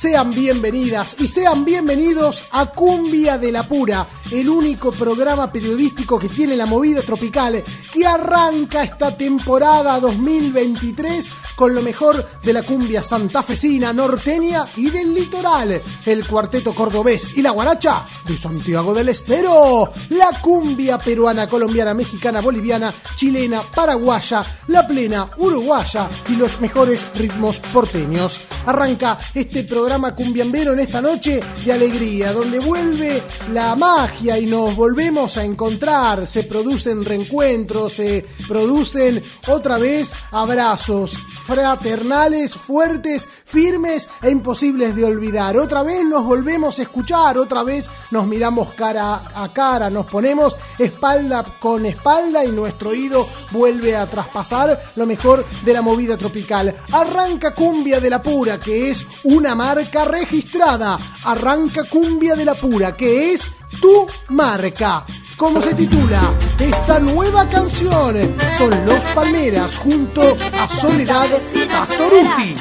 Sean bienvenidas y sean bienvenidos a Cumbia de la Pura, el único programa periodístico que tiene la movida tropical que arranca esta temporada 2023 con lo mejor de la cumbia santafesina, norteña y del litoral. El cuarteto cordobés y la guaracha de Santiago del Estero. La cumbia peruana, colombiana, mexicana, boliviana, chilena, paraguaya, la plena, uruguaya y los mejores ritmos porteños. Arranca este programa cumbiambero en esta noche de alegría, donde vuelve la magia y nos volvemos a encontrar. Se producen reencuentros, se producen otra vez abrazos fraternales, fuertes, firmes e imposibles de olvidar. Otra vez nos volvemos a escuchar, otra vez nos miramos cara a cara, nos ponemos espalda con espalda y nuestro oído vuelve a traspasar lo mejor de la movida tropical. Arranca Cumbia de la Pura, que es una marca registrada. Arranca Cumbia de la Pura, que es tu marca. ¿Cómo se titula esta nueva canción? Son Los Palmeras junto a Soledad Pastoruti.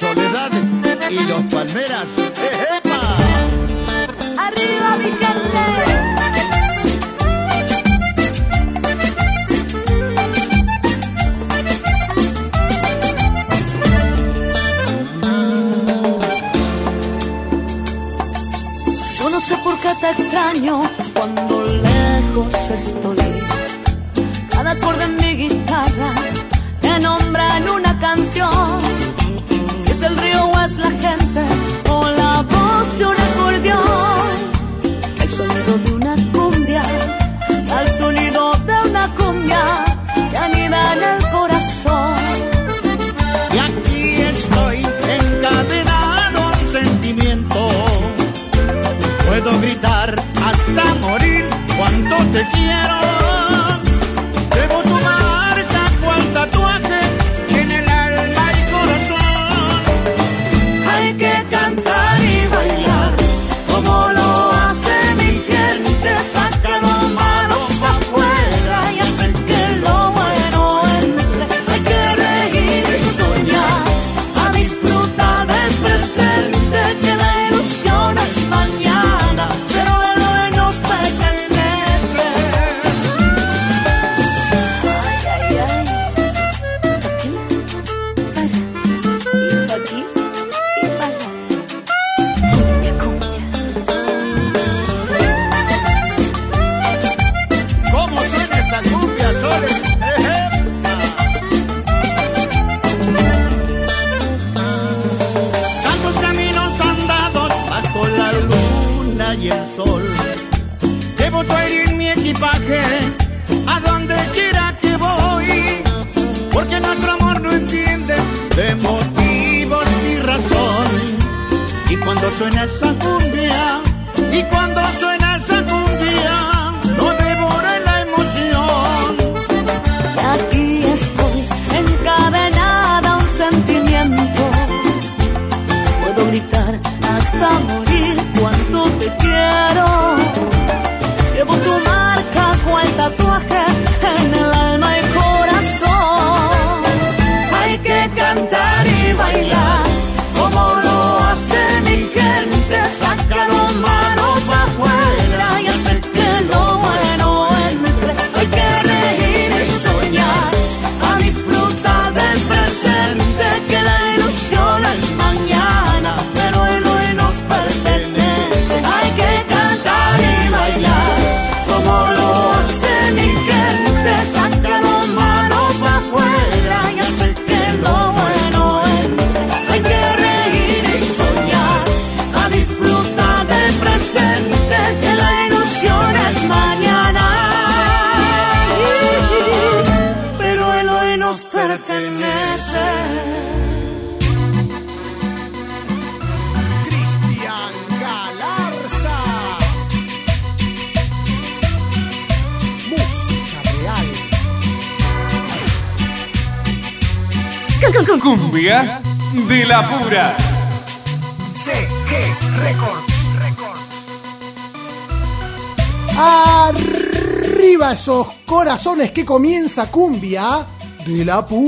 Soledad y Los Palmeras. ¡Epa! Arriba mi gente. Yo no sé por qué te extraño cuando estoy. Cada acorde en mi guitarra que comienza cumbia de la pura.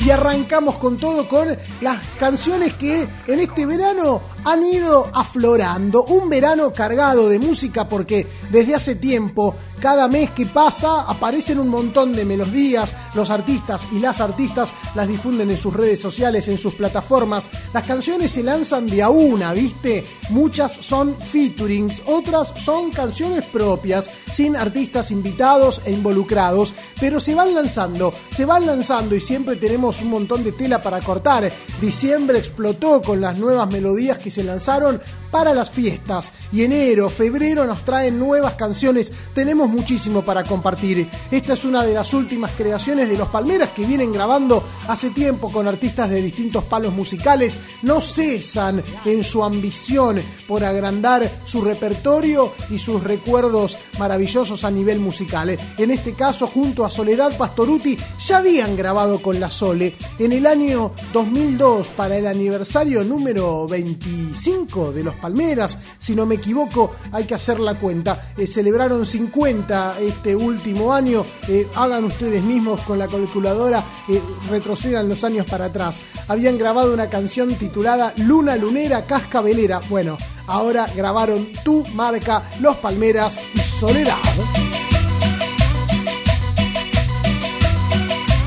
Y arrancamos con todo con las canciones que en este verano han ido aflorando. Un verano cargado de música porque desde hace tiempo, cada mes que pasa, aparecen un montón de melodías. Los artistas y las artistas las difunden en sus redes sociales, en sus plataformas. Las canciones se lanzan de a una, ¿viste? Muchas son featurings, otras son canciones propias, sin artistas invitados e involucrados, pero se van lanzando, se van lanzando y siempre tenemos un montón de tela para cortar. Diciembre explotó con las nuevas melodías que se lanzaron para las fiestas y enero, febrero nos traen nuevas canciones, tenemos muchísimo para compartir. Esta es una de las últimas creaciones de los Palmeras que vienen grabando hace tiempo con artistas de distintos palos musicales, no cesan en su ambición por agrandar su repertorio y sus recuerdos maravillosos a nivel musical. En este caso, junto a Soledad Pastoruti, ya habían grabado con la Sole en el año 2002 para el aniversario número 25 de los Palmeras, si no me equivoco, hay que hacer la cuenta. Eh, celebraron 50 este último año, eh, hagan ustedes mismos con la calculadora, eh, retrocedan los años para atrás. Habían grabado una canción titulada Luna Lunera Cascabelera. Bueno, ahora grabaron Tu Marca, Los Palmeras y Soledad.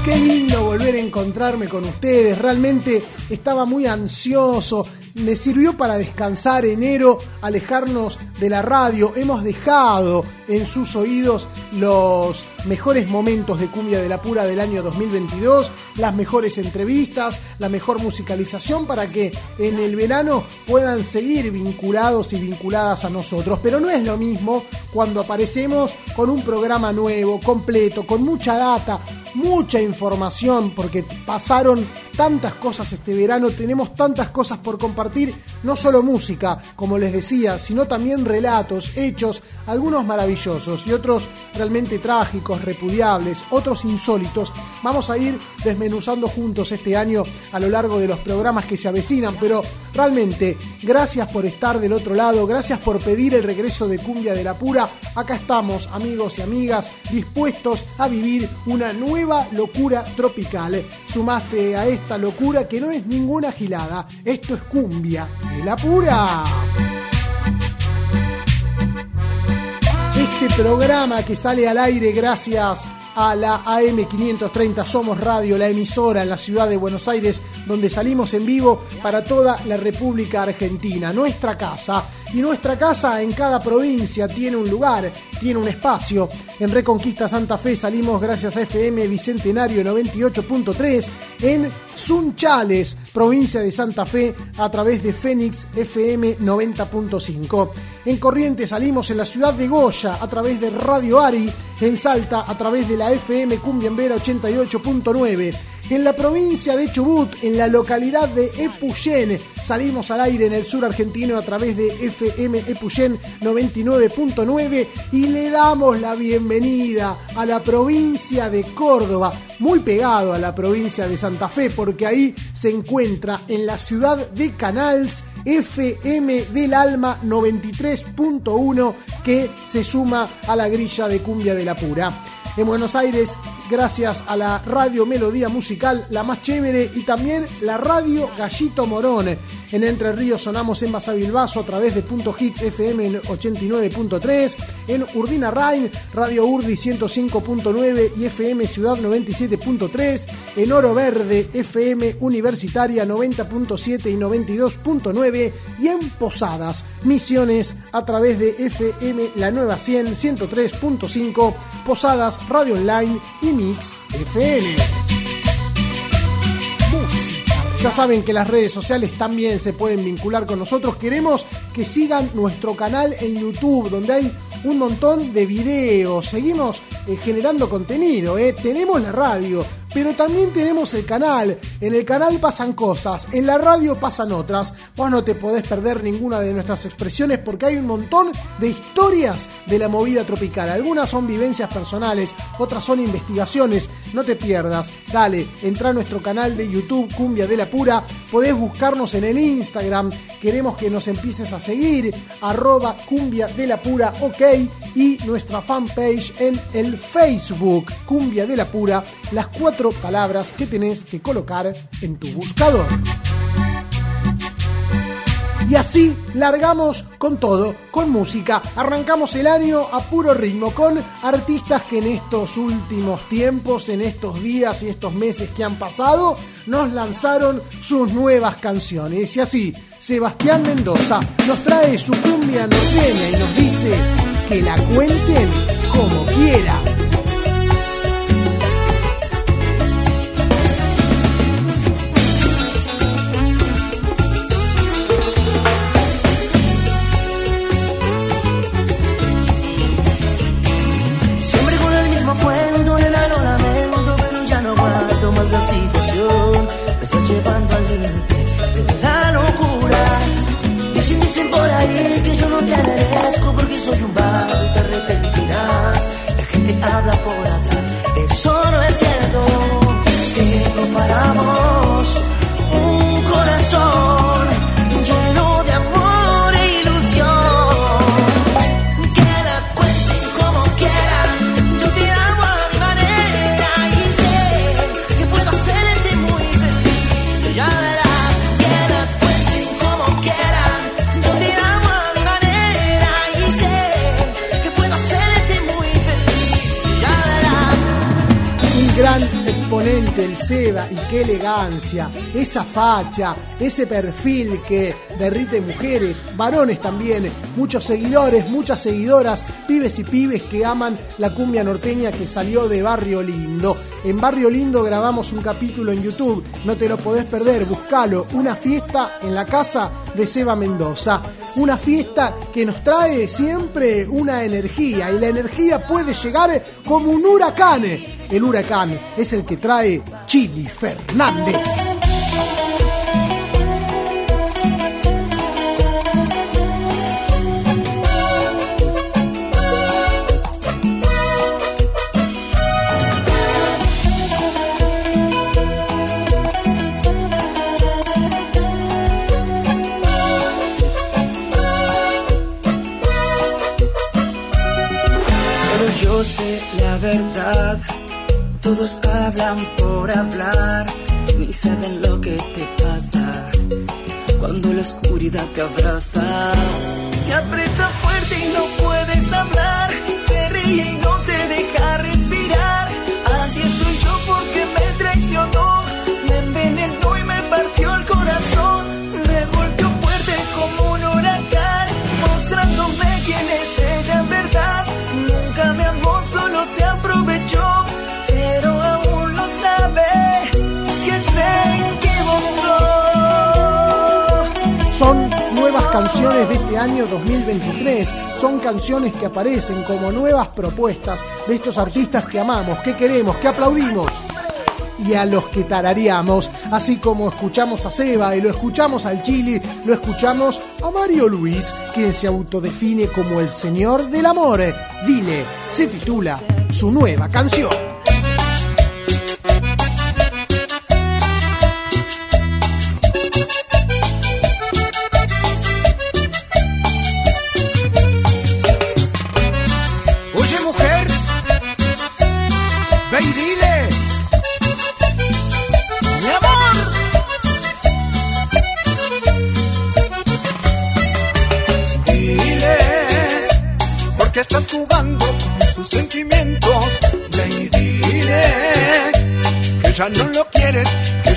Qué lindo volver a encontrarme con ustedes. Realmente estaba muy ansioso me sirvió para descansar enero, alejarnos de la radio. Hemos dejado en sus oídos los mejores momentos de Cumbia de la Pura del año 2022, las mejores entrevistas, la mejor musicalización para que en el verano puedan seguir vinculados y vinculadas a nosotros. Pero no es lo mismo cuando aparecemos con un programa nuevo, completo, con mucha data, mucha información, porque pasaron tantas cosas este verano, tenemos tantas cosas por compartir, no solo música, como les decía, sino también relatos, hechos, algunos maravillosos y otros realmente trágicos, repudiables, otros insólitos. Vamos a ir desmenuzando juntos este año a lo largo de los programas que se avecinan, pero realmente gracias por estar del otro lado, gracias por pedir el regreso de Cumbia de la Pura. Acá estamos, amigos y amigas, dispuestos a vivir una nueva locura tropical. Sumaste a esta locura que no es ninguna gilada, esto es Cumbia de la Pura. Este programa que sale al aire gracias a la AM530 Somos Radio, la emisora en la ciudad de Buenos Aires, donde salimos en vivo para toda la República Argentina, nuestra casa. Y nuestra casa en cada provincia tiene un lugar, tiene un espacio. En Reconquista Santa Fe salimos gracias a FM Bicentenario 98.3, en Sunchales, provincia de Santa Fe, a través de Fénix FM 90.5. En Corrientes salimos en la ciudad de Goya a través de Radio Ari, en Salta a través de la FM Cumbiambera 88.9 en la provincia de Chubut, en la localidad de Epuyén. Salimos al aire en el sur argentino a través de FM Epuyén 99.9 y le damos la bienvenida a la provincia de Córdoba, muy pegado a la provincia de Santa Fe, porque ahí se encuentra en la ciudad de Canals FM del Alma 93.1 que se suma a la grilla de cumbia de la pura. En Buenos Aires gracias a la radio Melodía Musical, la más chévere, y también la radio Gallito Morón. En Entre Ríos sonamos en Basavilbaso a través de Punto Hits FM 89.3, en Urdina Rain, Radio Urdi 105.9 y FM Ciudad 97.3, en Oro Verde, FM Universitaria 90.7 y 92.9, y en Posadas, Misiones a través de FM La Nueva 100, 103.5, Posadas, Radio Online y Mix FM. Ya saben que las redes sociales también se pueden vincular con nosotros. Queremos que sigan nuestro canal en YouTube, donde hay un montón de videos. Seguimos eh, generando contenido. Eh. Tenemos la radio, pero también tenemos el canal. En el canal pasan cosas, en la radio pasan otras. Vos no te podés perder ninguna de nuestras expresiones porque hay un montón de historias de la movida tropical. Algunas son vivencias personales, otras son investigaciones. No te pierdas. Dale, entra a nuestro canal de YouTube Cumbia de la Pura. Podés buscarnos en el Instagram. Queremos que nos empieces a seguir, arroba cumbia de la pura ok y nuestra fanpage en el Facebook, cumbia de la pura, las cuatro palabras que tenés que colocar en tu buscador. Y así largamos con todo, con música. Arrancamos el año a puro ritmo, con artistas que en estos últimos tiempos, en estos días y estos meses que han pasado, nos lanzaron sus nuevas canciones. Y así, Sebastián Mendoza nos trae su cumbia norteña y nos dice que la cuenten como quiera. Seba y qué elegancia, esa facha, ese perfil que derrite mujeres, varones también, muchos seguidores, muchas seguidoras, pibes y pibes que aman la cumbia norteña que salió de Barrio Lindo. En Barrio Lindo grabamos un capítulo en YouTube, no te lo podés perder, buscalo, una fiesta en la casa de Seba Mendoza. Una fiesta que nos trae siempre una energía y la energía puede llegar como un huracán. El huracán es el que trae Chili Fernández. Todos hablan por hablar, ni saben lo que te pasa. Cuando la oscuridad te abraza, te canciones de este año 2023. Son canciones que aparecen como nuevas propuestas de estos artistas que amamos, que queremos, que aplaudimos y a los que tarareamos, así como escuchamos a Seba y lo escuchamos al Chili, lo escuchamos a Mario Luis, quien se autodefine como el señor del amor. Dile, se titula su nueva canción.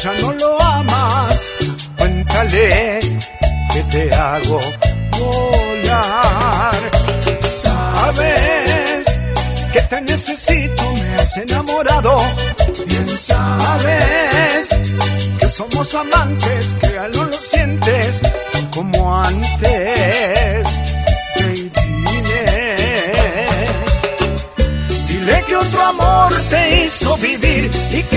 Ya no lo amas. Cuéntale que te hago volar. Sabes que te necesito, me has enamorado. Bien sabes que somos amantes, que no lo sientes como antes. Dile que otro amor te hizo vivir y que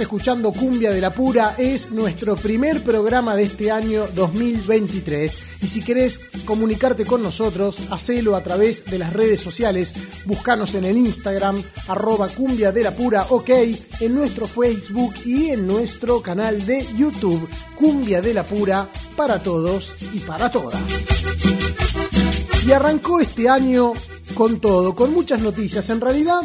Escuchando Cumbia de la Pura, es nuestro primer programa de este año 2023. Y si querés comunicarte con nosotros, hacelo a través de las redes sociales. Buscanos en el Instagram, arroba Cumbia de la Pura, ok, en nuestro Facebook y en nuestro canal de YouTube, Cumbia de la Pura, para todos y para todas. Y arrancó este año con todo, con muchas noticias. En realidad,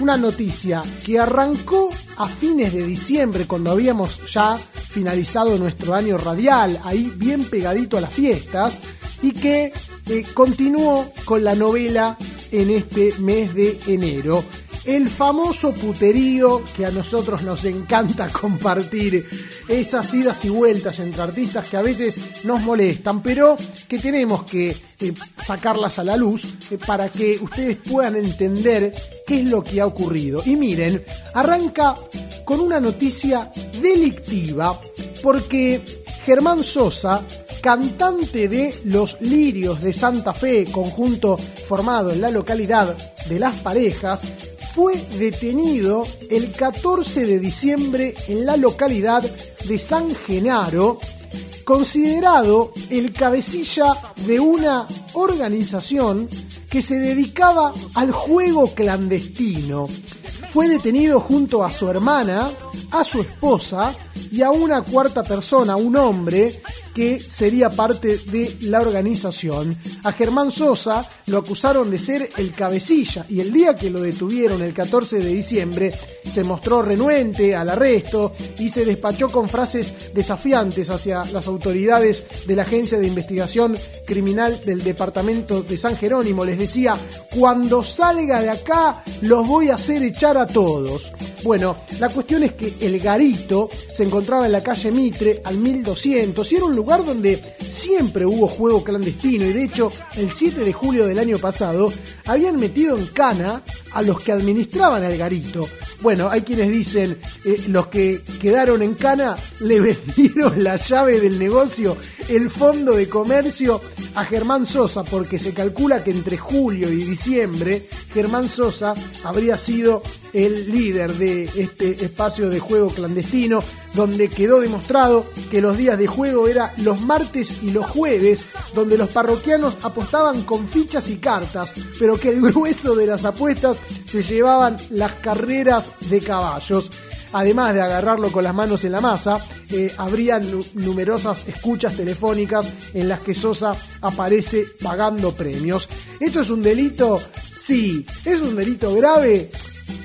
una noticia que arrancó a fines de diciembre, cuando habíamos ya finalizado nuestro año radial, ahí bien pegadito a las fiestas, y que eh, continuó con la novela en este mes de enero. El famoso puterío que a nosotros nos encanta compartir, esas idas y vueltas entre artistas que a veces nos molestan, pero que tenemos que eh, sacarlas a la luz eh, para que ustedes puedan entender qué es lo que ha ocurrido. Y miren, arranca con una noticia delictiva porque Germán Sosa, cantante de Los Lirios de Santa Fe, conjunto formado en la localidad de Las Parejas, fue detenido el 14 de diciembre en la localidad de San Genaro, considerado el cabecilla de una organización que se dedicaba al juego clandestino. Fue detenido junto a su hermana, a su esposa y a una cuarta persona, un hombre que sería parte de la organización. A Germán Sosa lo acusaron de ser el cabecilla y el día que lo detuvieron, el 14 de diciembre, se mostró renuente al arresto y se despachó con frases desafiantes hacia las autoridades de la Agencia de Investigación Criminal del Departamento de San Jerónimo. Les decía, cuando salga de acá los voy a hacer echar a todos. Bueno, la cuestión es que el garito se encontraba en la calle Mitre al 1200 y era un donde siempre hubo juego clandestino y de hecho el 7 de julio del año pasado habían metido en cana a los que administraban el garito. Bueno, hay quienes dicen, eh, los que quedaron en cana le vendieron la llave del negocio, el fondo de comercio a Germán Sosa, porque se calcula que entre julio y diciembre Germán Sosa habría sido el líder de este espacio de juego clandestino, donde quedó demostrado que los días de juego eran los martes y los jueves, donde los parroquianos apostaban con fichas y cartas, pero que el grueso de las apuestas se llevaban las carreras de caballos. Además de agarrarlo con las manos en la masa, eh, habría nu- numerosas escuchas telefónicas en las que Sosa aparece pagando premios. ¿Esto es un delito? Sí. ¿Es un delito grave?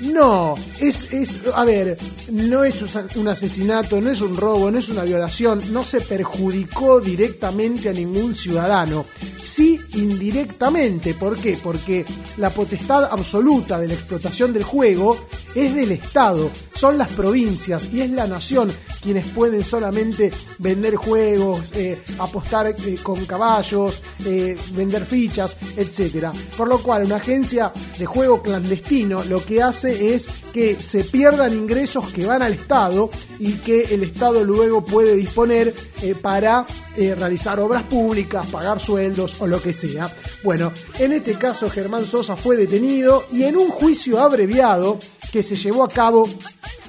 No, es, es, a ver, no es un asesinato, no es un robo, no es una violación, no se perjudicó directamente a ningún ciudadano. Sí, indirectamente, ¿por qué? Porque la potestad absoluta de la explotación del juego es del Estado, son las provincias y es la nación quienes pueden solamente vender juegos, eh, apostar eh, con caballos, eh, vender fichas, etc. Por lo cual, una agencia de juego clandestino lo que hace es que se pierdan ingresos que van al Estado y que el Estado luego puede disponer para realizar obras públicas, pagar sueldos o lo que sea. Bueno, en este caso Germán Sosa fue detenido y en un juicio abreviado que se llevó a cabo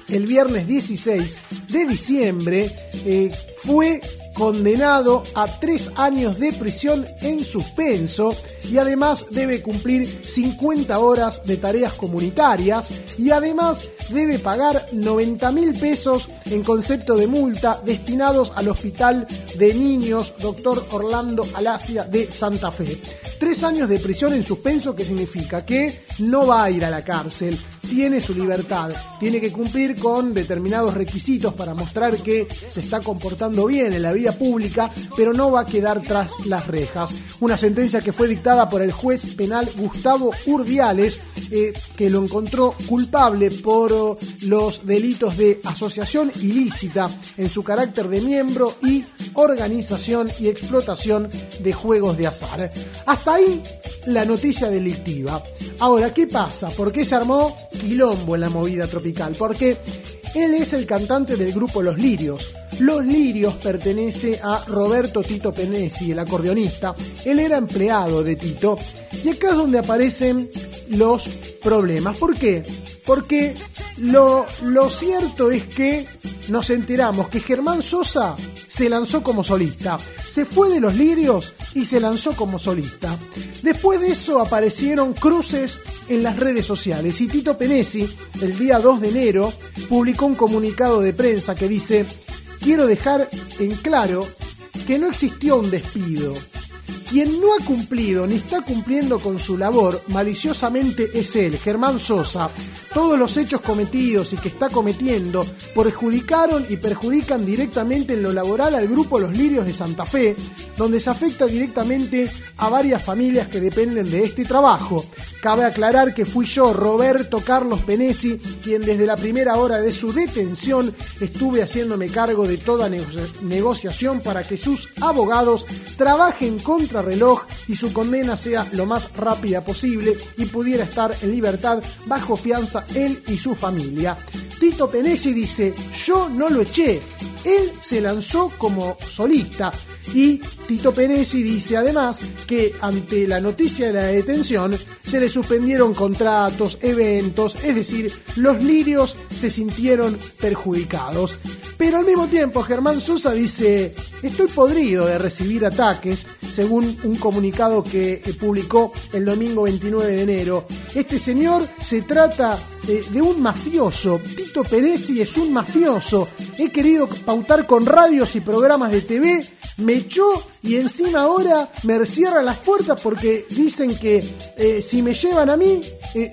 el viernes 16 de diciembre, eh, fue condenado a tres años de prisión en suspenso y además debe cumplir 50 horas de tareas comunitarias y además debe pagar 90 mil pesos en concepto de multa destinados al Hospital de Niños Dr. Orlando Alasia de Santa Fe. Tres años de prisión en suspenso que significa que no va a ir a la cárcel, tiene su libertad, tiene que cumplir con determinados requisitos para mostrar que se está comportando bien en la vida pública, pero no va a quedar tras las rejas. Una sentencia que fue dictada por el juez penal Gustavo Urdiales, eh, que lo encontró culpable por los delitos de asociación ilícita en su carácter de miembro y organización y explotación de juegos de azar. Hasta ahí la noticia delictiva. Ahora, ¿qué pasa? ¿Por qué se armó quilombo en la movida tropical? Porque él es el cantante del grupo Los Lirios. Los Lirios pertenece a Roberto Tito Penesi, el acordeonista. Él era empleado de Tito. Y acá es donde aparecen los problemas. ¿Por qué? Porque lo, lo cierto es que nos enteramos que Germán Sosa se lanzó como solista. Se fue de los lirios y se lanzó como solista. Después de eso aparecieron cruces en las redes sociales y Tito Penesi, el día 2 de enero, publicó un comunicado de prensa que dice, quiero dejar en claro que no existió un despido. Quien no ha cumplido ni está cumpliendo con su labor maliciosamente es él, Germán Sosa, todos los hechos cometidos y que está cometiendo perjudicaron y perjudican directamente en lo laboral al grupo Los Lirios de Santa Fe, donde se afecta directamente a varias familias que dependen de este trabajo. Cabe aclarar que fui yo, Roberto Carlos Penesi, quien desde la primera hora de su detención estuve haciéndome cargo de toda negociación para que sus abogados trabajen contra reloj y su condena sea lo más rápida posible y pudiera estar en libertad bajo fianza él y su familia. Tito Penesi dice, yo no lo eché, él se lanzó como solista. Y Tito Penesi dice además que ante la noticia de la detención se le suspendieron contratos, eventos, es decir, los lirios se sintieron perjudicados. Pero al mismo tiempo Germán Sosa dice, estoy podrido de recibir ataques, según un comunicado que publicó el domingo 29 de enero. Este señor se trata de, de un mafioso, Tito Penesi es un mafioso. He querido pautar con radios y programas de TV me echó y encima ahora me cierran las puertas porque dicen que eh, si me llevan a mí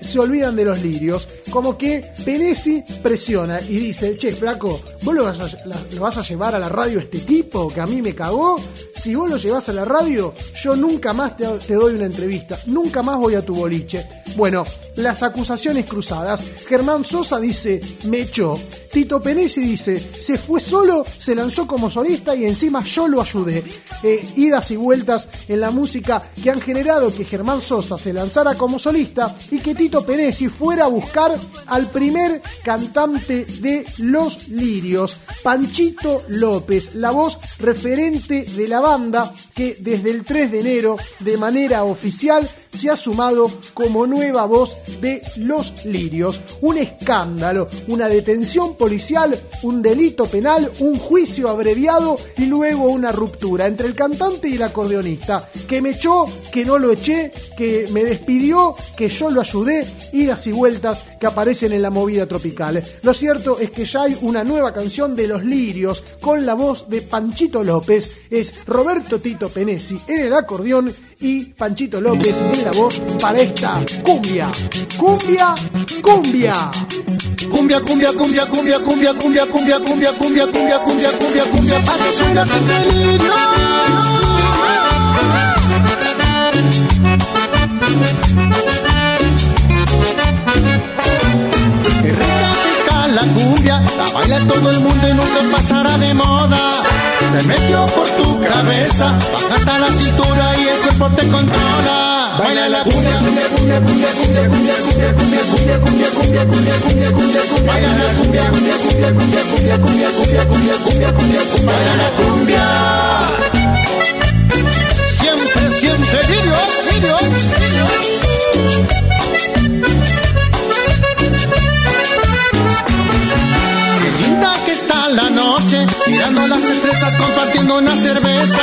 se olvidan de los lirios. Como que Penesi presiona y dice, che, flaco, ¿vos lo vas, a, lo vas a llevar a la radio este tipo que a mí me cagó? Si vos lo llevas a la radio, yo nunca más te, te doy una entrevista, nunca más voy a tu boliche. Bueno, las acusaciones cruzadas. Germán Sosa dice, me echó. Tito Penesi dice, se fue solo, se lanzó como solista y encima yo lo ayudé. Eh, idas y vueltas en la música que han generado que Germán Sosa se lanzara como solista y que Tito Penesi fuera a buscar al primer cantante de Los Lirios, Panchito López, la voz referente de la banda que desde el 3 de enero de manera oficial se ha sumado como nueva voz de Los Lirios. Un escándalo, una detención policial, un delito penal, un juicio abreviado y luego una ruptura entre el cantante y el acordeonista, que me echó, que no lo eché, que me despidió, que yo lo ayudé, idas y vueltas que aparecen en la movida tropical. Lo cierto es que ya hay una nueva canción de Los Lirios con la voz de Panchito López, es Roberto Tito Penesi en el acordeón y Panchito López en voz para esta cumbia. Cumbia, cumbia. Cumbia, cumbia, cumbia, cumbia, cumbia, cumbia, cumbia, cumbia, cumbia, cumbia, cumbia, cumbia, cumbia, está la cumbia, la baila todo el mundo y nunca pasará de moda. Se metió por tu cabeza, baja hasta la cintura y el cuerpo te controla. Baila la cumbia, cumbia, cumbia, cumbia, cumbia, cumbia, cumbia, cumbia, cumbia, cumbia, cumbia, cumbia, cumbia, cumbia, cumbia, baila la cumbia, cumbia, cumbia, cumbia, cumbia, cumbia, cumbia, cumbia, cumbia, cumbia, cumbia, baila la cumbia. Siempre, siempre, Dios, Dios, Qué linda que está la noche, mirando las estrellas, compartiendo una cerveza,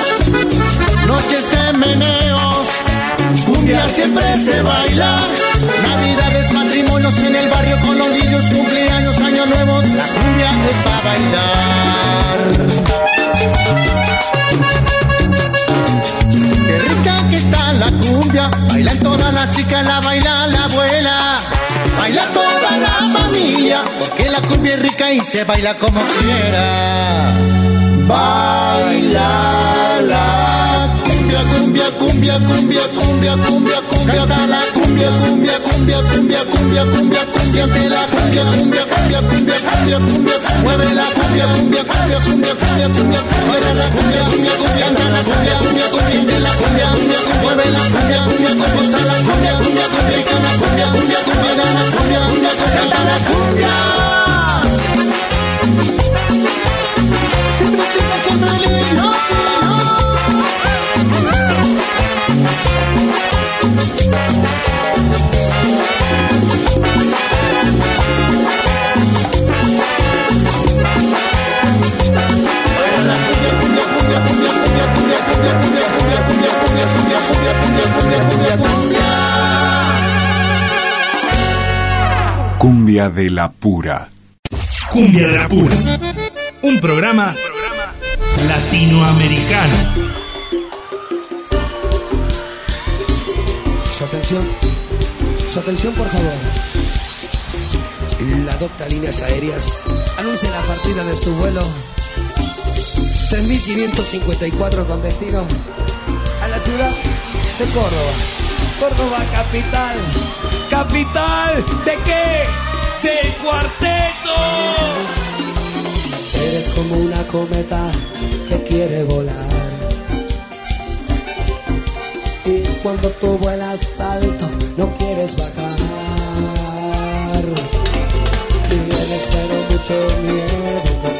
noches de meneos, cumbia siempre se baila, navidades, matrimonios en el barrio con los niños, cumpleaños, año nuevo, la cumbia es para bailar. Qué rica que está la cumbia, bailan todas las chicas, la baila la abuela, baila toda la familia, porque la cumbia es rica y se baila como quiera. Baila la cumbia, cumbia, cumbia, cumbia, cumbia, cumbia, cumbia, la cumbia, cumbia, cumbia, cumbia, cumbia, cumbia, cumbia, de la cumbia, cumbia, cumbia, cumbia, cumbia, cumbia, mueve la cumbia, cumbia, cumbia, cumbia, cumbia, cumbia, mueve la cumbia, cumbia, cumbia, canta la cumbia, cumbia, cumbia, de la cumbia, cumbia, mueve la cumbia, cumbia, goza la cumbia, cumbia, cumbia, la cumbia, cumbia, cumbia, la cumbia, cumbia, canta la cumbia. Cumbia de la pura. Cumbia de la pura. Un programa latinoamericano. Su atención, su atención por favor. La docta Líneas Aéreas anuncia la partida de su vuelo 3554 con destino a la ciudad de Córdoba. Córdoba capital. ¿Capital de qué? Del cuarteto. Eres como una cometa que quiere volar. Y cuando tú vuelas alto, no quieres bajar. Tienes pero mucho miedo,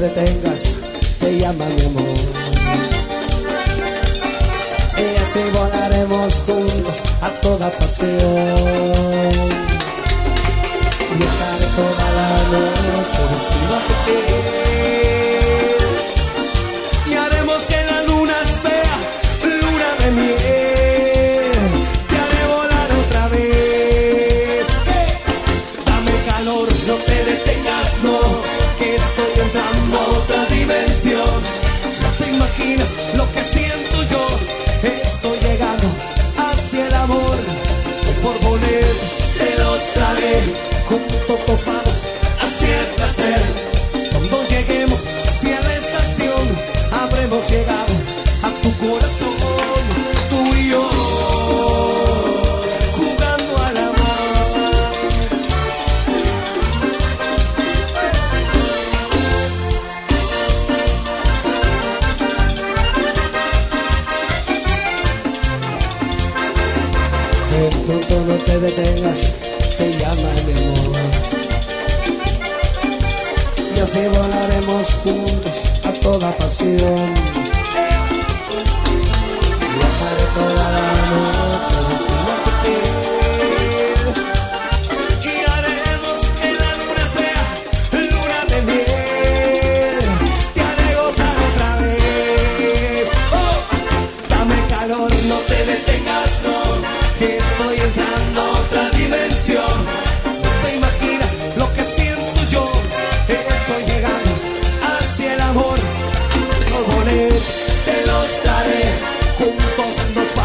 detengas, te llama mi amor. Y así volaremos juntos a toda pasión. Viajaré toda la noche vestido a tu tos, tos.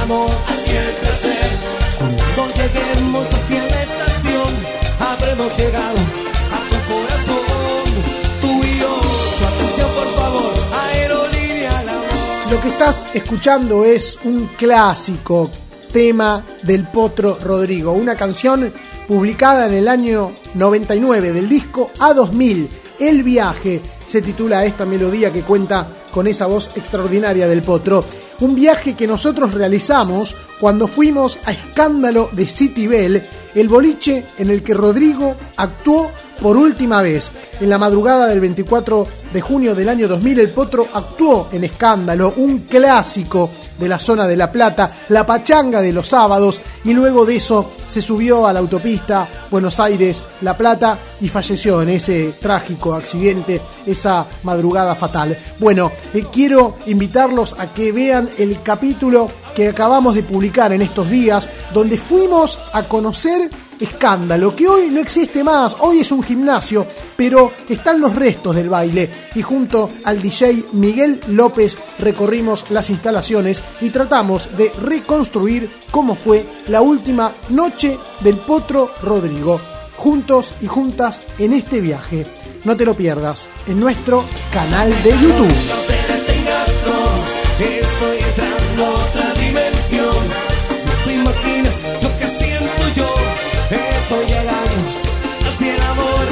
Nos vamos hacia el placer. Cuando lleguemos hacia la estación, habremos llegado a tu corazón. Tú y yo, su atención por favor, aerolínea. que estás escuchando es un clásico tema del Potro Rodrigo, una canción publicada en el año 99 del disco A2000, El viaje, se titula esta melodía que cuenta con esa voz extraordinaria del Potro. Un viaje que nosotros realizamos cuando fuimos a Escándalo de City Bell, el boliche en el que Rodrigo actuó por última vez. En la madrugada del 24 de junio del año 2000, el Potro actuó en Escándalo, un clásico de la zona de La Plata, la pachanga de los sábados, y luego de eso se subió a la autopista Buenos Aires-La Plata y falleció en ese trágico accidente, esa madrugada fatal. Bueno, eh, quiero invitarlos a que vean el capítulo que acabamos de publicar en estos días, donde fuimos a conocer escándalo, que hoy no existe más, hoy es un gimnasio, pero están los restos del baile y junto al DJ Miguel López recorrimos las instalaciones y tratamos de reconstruir cómo fue la última noche del Potro Rodrigo, juntos y juntas en este viaje. No te lo pierdas en nuestro canal de YouTube. Estoy llegando hacia el amor.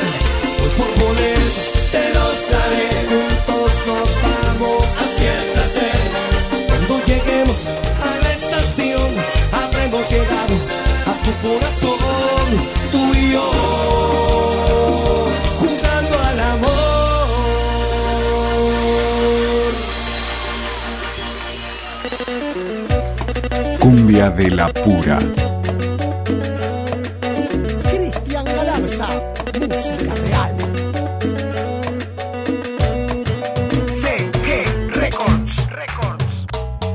Hoy por poner te los daré. Juntos nos vamos hacia el placer. Cuando lleguemos a la estación, habremos llegado a tu corazón. Tú y yo. Jugando al amor. Cumbia de la pura.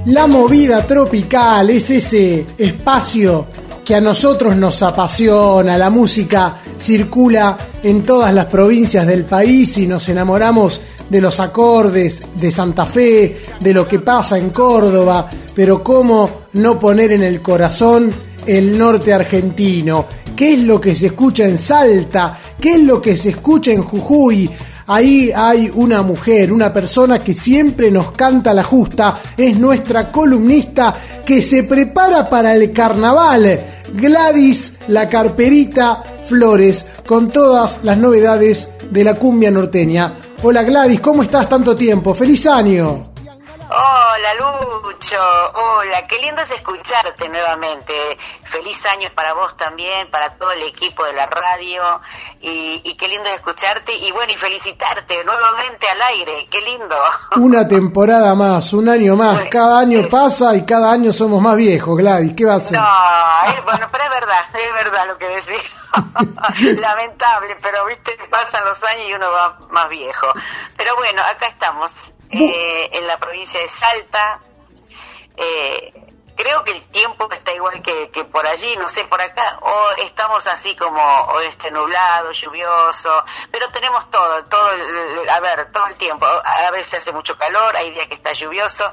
La movida tropical es ese espacio que a nosotros nos apasiona. La música circula en todas las provincias del país y nos enamoramos de los acordes de Santa Fe, de lo que pasa en Córdoba, pero cómo no poner en el corazón el norte argentino. ¿Qué es lo que se escucha en Salta? ¿Qué es lo que se escucha en Jujuy? Ahí hay una mujer, una persona que siempre nos canta la justa, es nuestra columnista que se prepara para el carnaval. Gladys, la carperita Flores, con todas las novedades de la cumbia norteña. Hola Gladys, ¿cómo estás tanto tiempo? ¡Feliz año! Hola Lucho, hola, qué lindo es escucharte nuevamente. Feliz año para vos también, para todo el equipo de la radio y, y qué lindo es escucharte y bueno, y felicitarte nuevamente al aire, qué lindo. Una temporada más, un año más, cada año pasa y cada año somos más viejos, Gladys, ¿qué va a ser? No, es- bueno, pero es verdad, es verdad lo que decís. Lamentable, pero viste, pasan los años y uno va más viejo. Pero bueno, acá estamos, eh, en la provincia de Salta. Eh, creo que el tiempo está igual que, que por allí, no sé, por acá, o estamos así como oeste nublado, lluvioso, pero tenemos todo, todo, el- a ver, todo el tiempo. A veces hace mucho calor, hay días que está lluvioso,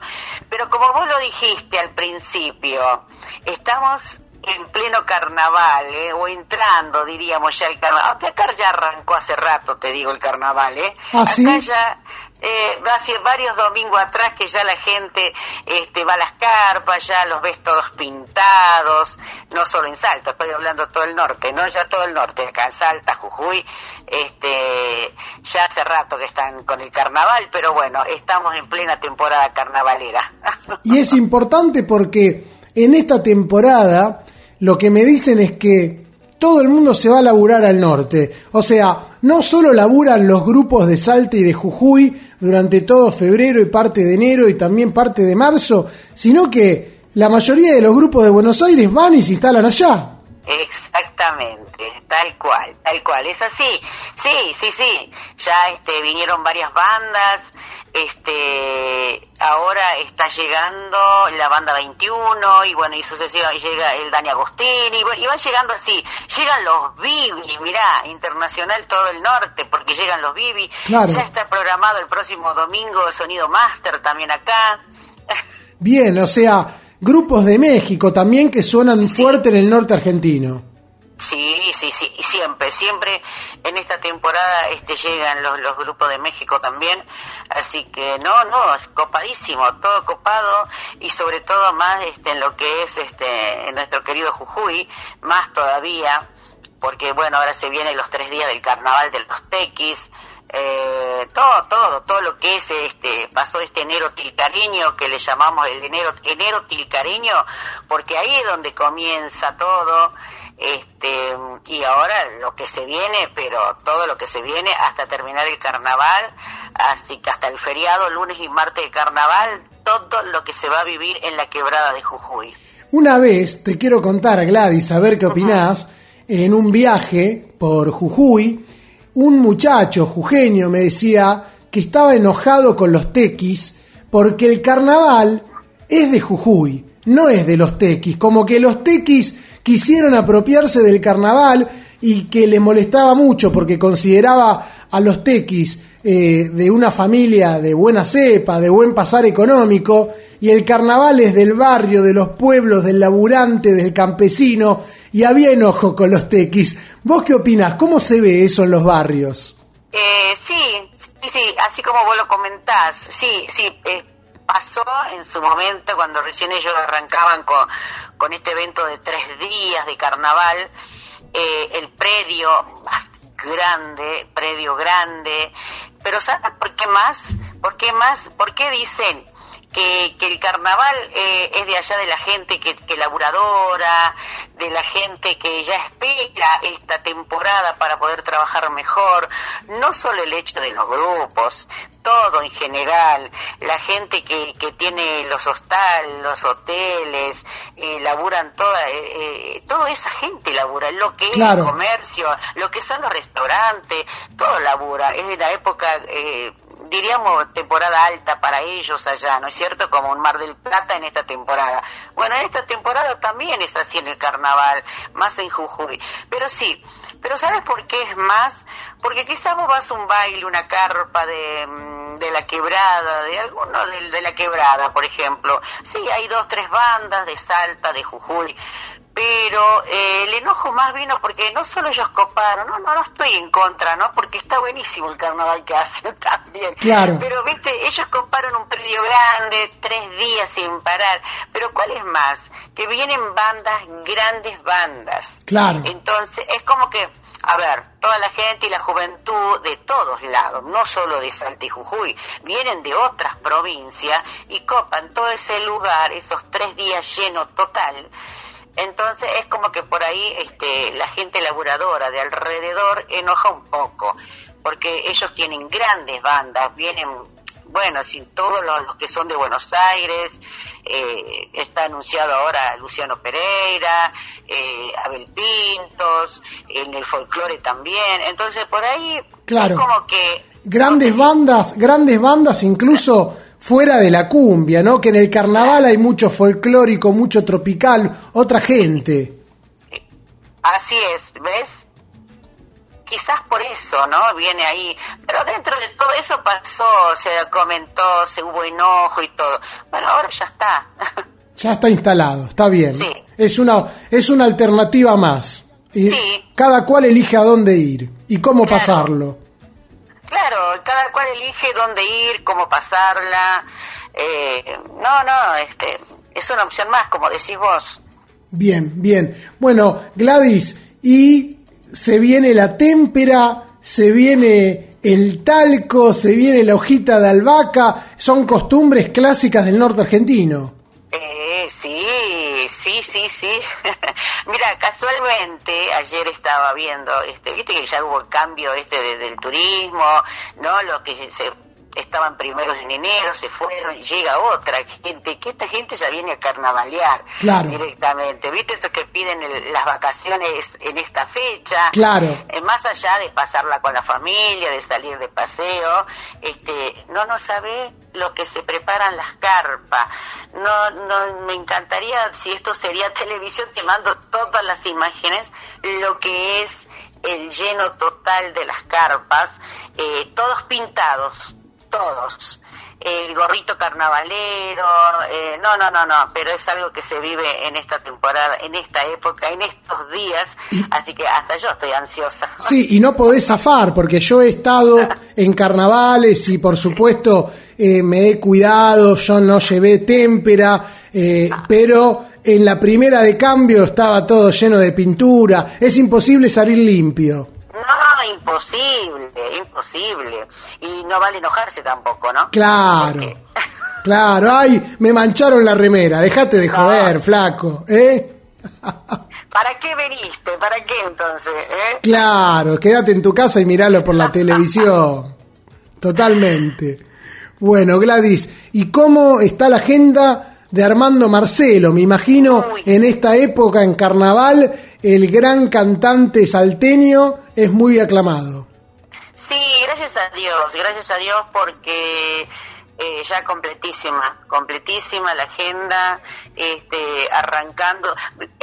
pero como vos lo dijiste al principio, estamos en pleno carnaval, ¿eh? o entrando, diríamos ya el carnaval. Aunque acá ya arrancó hace rato, te digo, el carnaval, ¿eh? ¿Ah, acá sí? ya eh, hace varios domingos atrás que ya la gente este, va a las carpas, ya los ves todos pintados, no solo en Salta, estoy hablando todo el norte, no ya todo el norte, acá en Salta, Jujuy, este, ya hace rato que están con el carnaval, pero bueno, estamos en plena temporada carnavalera. Y es importante porque en esta temporada lo que me dicen es que todo el mundo se va a laburar al norte. O sea, no solo laburan los grupos de Salta y de Jujuy durante todo febrero y parte de enero y también parte de marzo, sino que la mayoría de los grupos de Buenos Aires van y se instalan allá. Exactamente, tal cual, tal cual, es así. Sí, sí, sí. Ya este vinieron varias bandas. Este, ahora está llegando la banda 21 y bueno, y sucesiva y llega el Dani Agostini y, bueno, y van llegando así. Llegan los Bibi, mirá, internacional todo el norte porque llegan los Bibi. Claro. Ya está programado el próximo domingo Sonido Master también acá. Bien, o sea, grupos de México también que suenan fuerte en el norte argentino. Sí, sí, sí, siempre, siempre en esta temporada este llegan los, los grupos de México también, así que no, no, es copadísimo, todo copado y sobre todo más este en lo que es este en nuestro querido Jujuy, más todavía, porque bueno, ahora se vienen los tres días del carnaval de los tequis, eh, todo, todo, todo lo que es este, pasó este enero tilcareño que le llamamos el enero, enero tilcareño, porque ahí es donde comienza todo, este, y ahora lo que se viene, pero todo lo que se viene hasta terminar el carnaval, así que hasta el feriado, lunes y martes de carnaval, todo lo que se va a vivir en la quebrada de Jujuy. Una vez, te quiero contar, Gladys, a ver qué opinás, en un viaje por Jujuy, un muchacho jujeño me decía que estaba enojado con los tequis porque el carnaval es de Jujuy, no es de los tequis, como que los tequis quisieron apropiarse del carnaval y que le molestaba mucho porque consideraba a los tequis eh, de una familia de buena cepa, de buen pasar económico, y el carnaval es del barrio, de los pueblos, del laburante, del campesino, y había enojo con los tequis. ¿Vos qué opinás? ¿Cómo se ve eso en los barrios? Eh, sí, sí, sí, así como vos lo comentás, sí, sí, eh, pasó en su momento cuando recién ellos arrancaban con, con este evento de tres días de carnaval, eh, el predio más grande, predio grande, pero ¿sabes por qué más? ¿Por qué más? ¿Por qué dicen que, que el carnaval eh, es de allá de la gente que, que laburadora, de la gente que ya espera esta temporada para poder trabajar mejor, no solo el hecho de los grupos, todo en general, la gente que, que tiene los hostales, los hoteles, eh, laburan toda, eh, eh, toda esa gente labura, lo que Claro. es el comercio, lo que son los restaurantes, todo labura, es de la época... Eh, diríamos temporada alta para ellos allá, ¿no es cierto? Como un Mar del Plata en esta temporada. Bueno, en esta temporada también es así en el carnaval, más en Jujuy. Pero sí, pero ¿sabes por qué es más? Porque quizás vos vas a un baile, una carpa de, mm, de la quebrada, de alguno de, de la quebrada, por ejemplo. Sí, hay dos, tres bandas de Salta, de Jujuy, pero eh, el enojo más vino porque no solo ellos coparon, no, no, no estoy en contra, ¿no? Porque está buenísimo el carnaval que hacen también. Claro. Pero, viste, ellos coparon un predio grande, tres días sin parar. Pero, ¿cuál es más? Que vienen bandas, grandes bandas. Claro. Entonces, es como que, a ver, toda la gente y la juventud de todos lados, no solo de Salta y Jujuy, vienen de otras provincias y copan todo ese lugar, esos tres días lleno total. Entonces es como que por ahí este, la gente laburadora de alrededor enoja un poco, porque ellos tienen grandes bandas, vienen, bueno, sin todos los, los que son de Buenos Aires, eh, está anunciado ahora Luciano Pereira, eh, Abel Pintos, en el folclore también, entonces por ahí Claro. es como que... Grandes bandas, grandes bandas incluso fuera de la cumbia, ¿no? Que en el carnaval hay mucho folclórico, mucho tropical, otra gente. Así es, ¿ves? Quizás por eso, ¿no? Viene ahí. Pero dentro de todo eso pasó, se comentó, se hubo enojo y todo. Bueno, ahora ya está. Ya está instalado, está bien. Sí. Es una es una alternativa más. Y Sí. cada cual elige a dónde ir y cómo Claro. pasarlo. Claro, cada cual elige dónde ir, cómo pasarla. Eh, no, no, este, es una opción más, como decís vos. Bien, bien. Bueno, Gladys, y se viene la témpera, se viene el talco, se viene la hojita de albahaca, son costumbres clásicas del norte argentino. Sí, sí, sí, sí. Mira, casualmente ayer estaba viendo, este, viste que ya hubo el cambio este de- del turismo, ¿no? Los que se estaban primeros en enero, se fueron, llega otra gente, que esta gente ya viene a carnavalear Claro. directamente, ¿viste? Esos que piden el- las vacaciones en esta fecha. Claro. Eh, más allá de pasarla con la familia, de salir de paseo, este, no no sabe lo que se preparan las carpas. No, no, me encantaría, si esto sería televisión, te mando todas las imágenes, lo que es el lleno total de las carpas, eh, todos pintados, todos. el gorrito carnavalero, eh, no, no, no, no, pero es algo que se vive en esta temporada, en esta época, en estos días, así que hasta yo estoy ansiosa. Sí, y no podés zafar, porque yo he estado en carnavales y por supuesto eh, me he cuidado, yo no llevé témpera, eh, pero en la primera de cambio estaba todo lleno de pintura, es imposible salir limpio. No, imposible, imposible. Y no vale enojarse tampoco, ¿no? Claro, Porque- claro, ay, me mancharon la remera, dejate de joder, flaco, ¿eh? ¿Para qué veniste? ¿Para qué entonces? eh? Claro, quédate en tu casa y miralo por la televisión. Totalmente. Bueno, Gladys, ¿y cómo está la agenda de Armando Marcelo? Me imagino Uy. en esta época, en carnaval, el gran cantante salteño es muy aclamado. Sí, gracias a Dios, gracias a Dios porque eh, ya completísima, completísima la agenda, este, arrancando,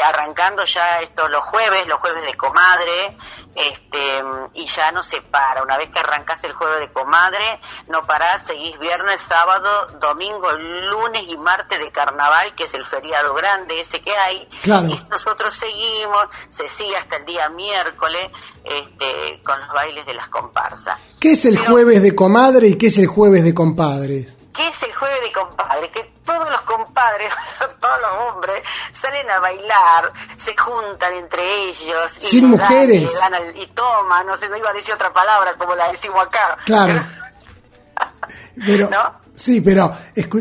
arrancando ya esto los jueves, los jueves de comadre, este, y ya no se para. Una vez que arrancás el jueves de comadre, no parás, seguís viernes, sábado, domingo, lunes y martes de carnaval, que es el feriado grande ese que hay. Claro. Y nosotros seguimos, se sigue hasta el día miércoles, este, con los bailes de las comparsas. ¿Qué es el Pero- jueves de comadre y qué es el jueves de compadres? ¿Qué es el jueves de compadre? Que todos los compadres, todos los hombres, salen a bailar, se juntan entre ellos. Y Sin dan, mujeres. dan y toman, no sé, no iba a decir otra palabra como la decimos acá. Claro. Pero, ¿No? Sí, pero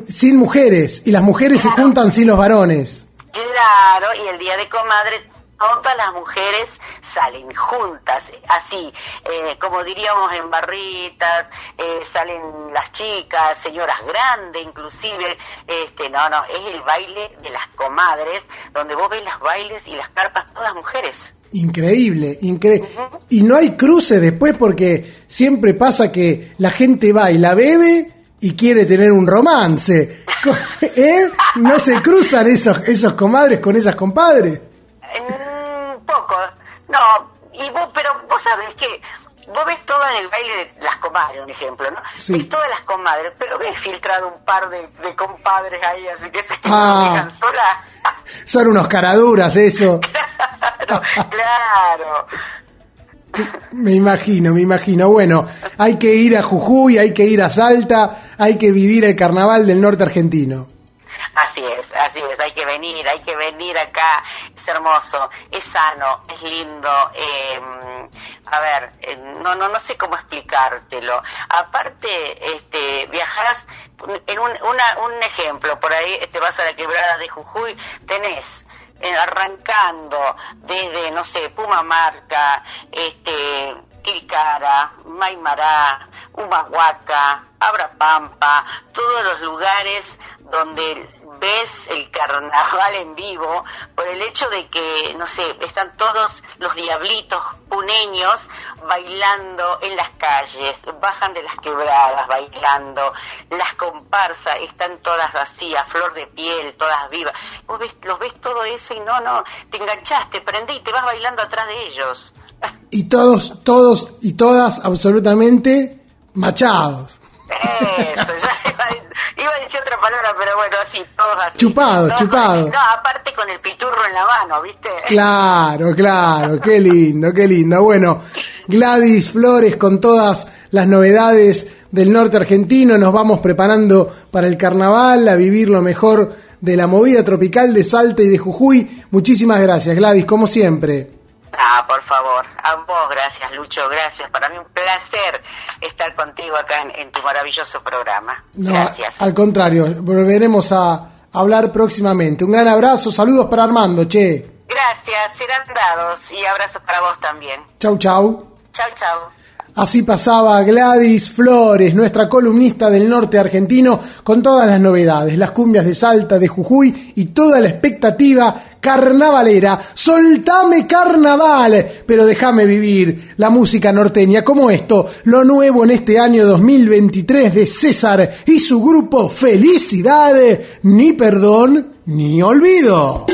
sin mujeres y las mujeres se juntan sin los varones. Claro, y el día de comadre todas las mujeres salen juntas, así, eh, como diríamos en barritas, eh, salen las chicas, señoras grandes inclusive, este, no, no, es el baile de las comadres, donde vos ves las bailes y las carpas todas mujeres. Increíble, increíble. Y no hay cruce después porque siempre pasa que la gente va y la bebe y quiere tener un romance. ¿Eh? No se cruzan esos, esos comadres con esas compadres. Poco, no, y vos, pero vos sabés que vos ves todo en el baile de las comadres, un ejemplo, ¿no? Sí. Ves todas las comadres, pero ves filtrado un par de, de compadres ahí, así que se Ah. dejan sola. Son unos caraduras eso. claro, claro. Me imagino, me imagino. Bueno, hay que ir a Jujuy, hay que ir a Salta, hay que vivir el carnaval del norte argentino. Así es, así es, hay que venir, hay que venir acá, es hermoso, es sano, es lindo, eh, a ver, eh, no, no, no sé cómo explicártelo. Aparte, este, viajarás, en un, una, un ejemplo, por ahí te vas a la quebrada de Jujuy, tenés eh, arrancando desde, no sé, Pumamarca, este, Tilcara, Maimará, Humahuaca, Abrapampa, todos los lugares donde ves el carnaval en vivo por el hecho de que, no sé, están todos los diablitos puneños bailando en las calles, bajan de las quebradas bailando, las comparsas están todas así, a flor de piel, todas vivas. Vos ves, los ves todo eso y no, no, te enganchaste, prendí y te vas bailando atrás de ellos. Y todos, todos y todas absolutamente machados. Eso, ya iba, a- iba a decir otra palabra, pero bueno, así, todos así. Chupado, Todos chupado. no, aparte con el piturro en la mano, ¿viste? Claro, claro, qué lindo, qué lindo. Bueno, Gladys Flores con todas las novedades del norte argentino, nos vamos preparando para el carnaval, a vivir lo mejor de la movida tropical de Salta y de Jujuy. Muchísimas gracias, Gladys, como siempre. Ah, por favor, a vos gracias, Lucho, gracias. Para mí un placer estar contigo acá en, en tu maravilloso programa. No, Gracias. al contrario, volveremos a hablar próximamente. Un gran abrazo, saludos para Armando, che. Gracias, serán dados y abrazos para vos también. Chau, chau. Chau, chau. Así pasaba Gladys Flores, nuestra columnista del norte argentino, con todas las novedades, las cumbias de Salta, de Jujuy y toda la expectativa carnavalera. Soltame carnaval, pero déjame vivir la música norteña como esto, lo nuevo en este año 2023 de César y su grupo Felicidad, ni perdón ni olvido.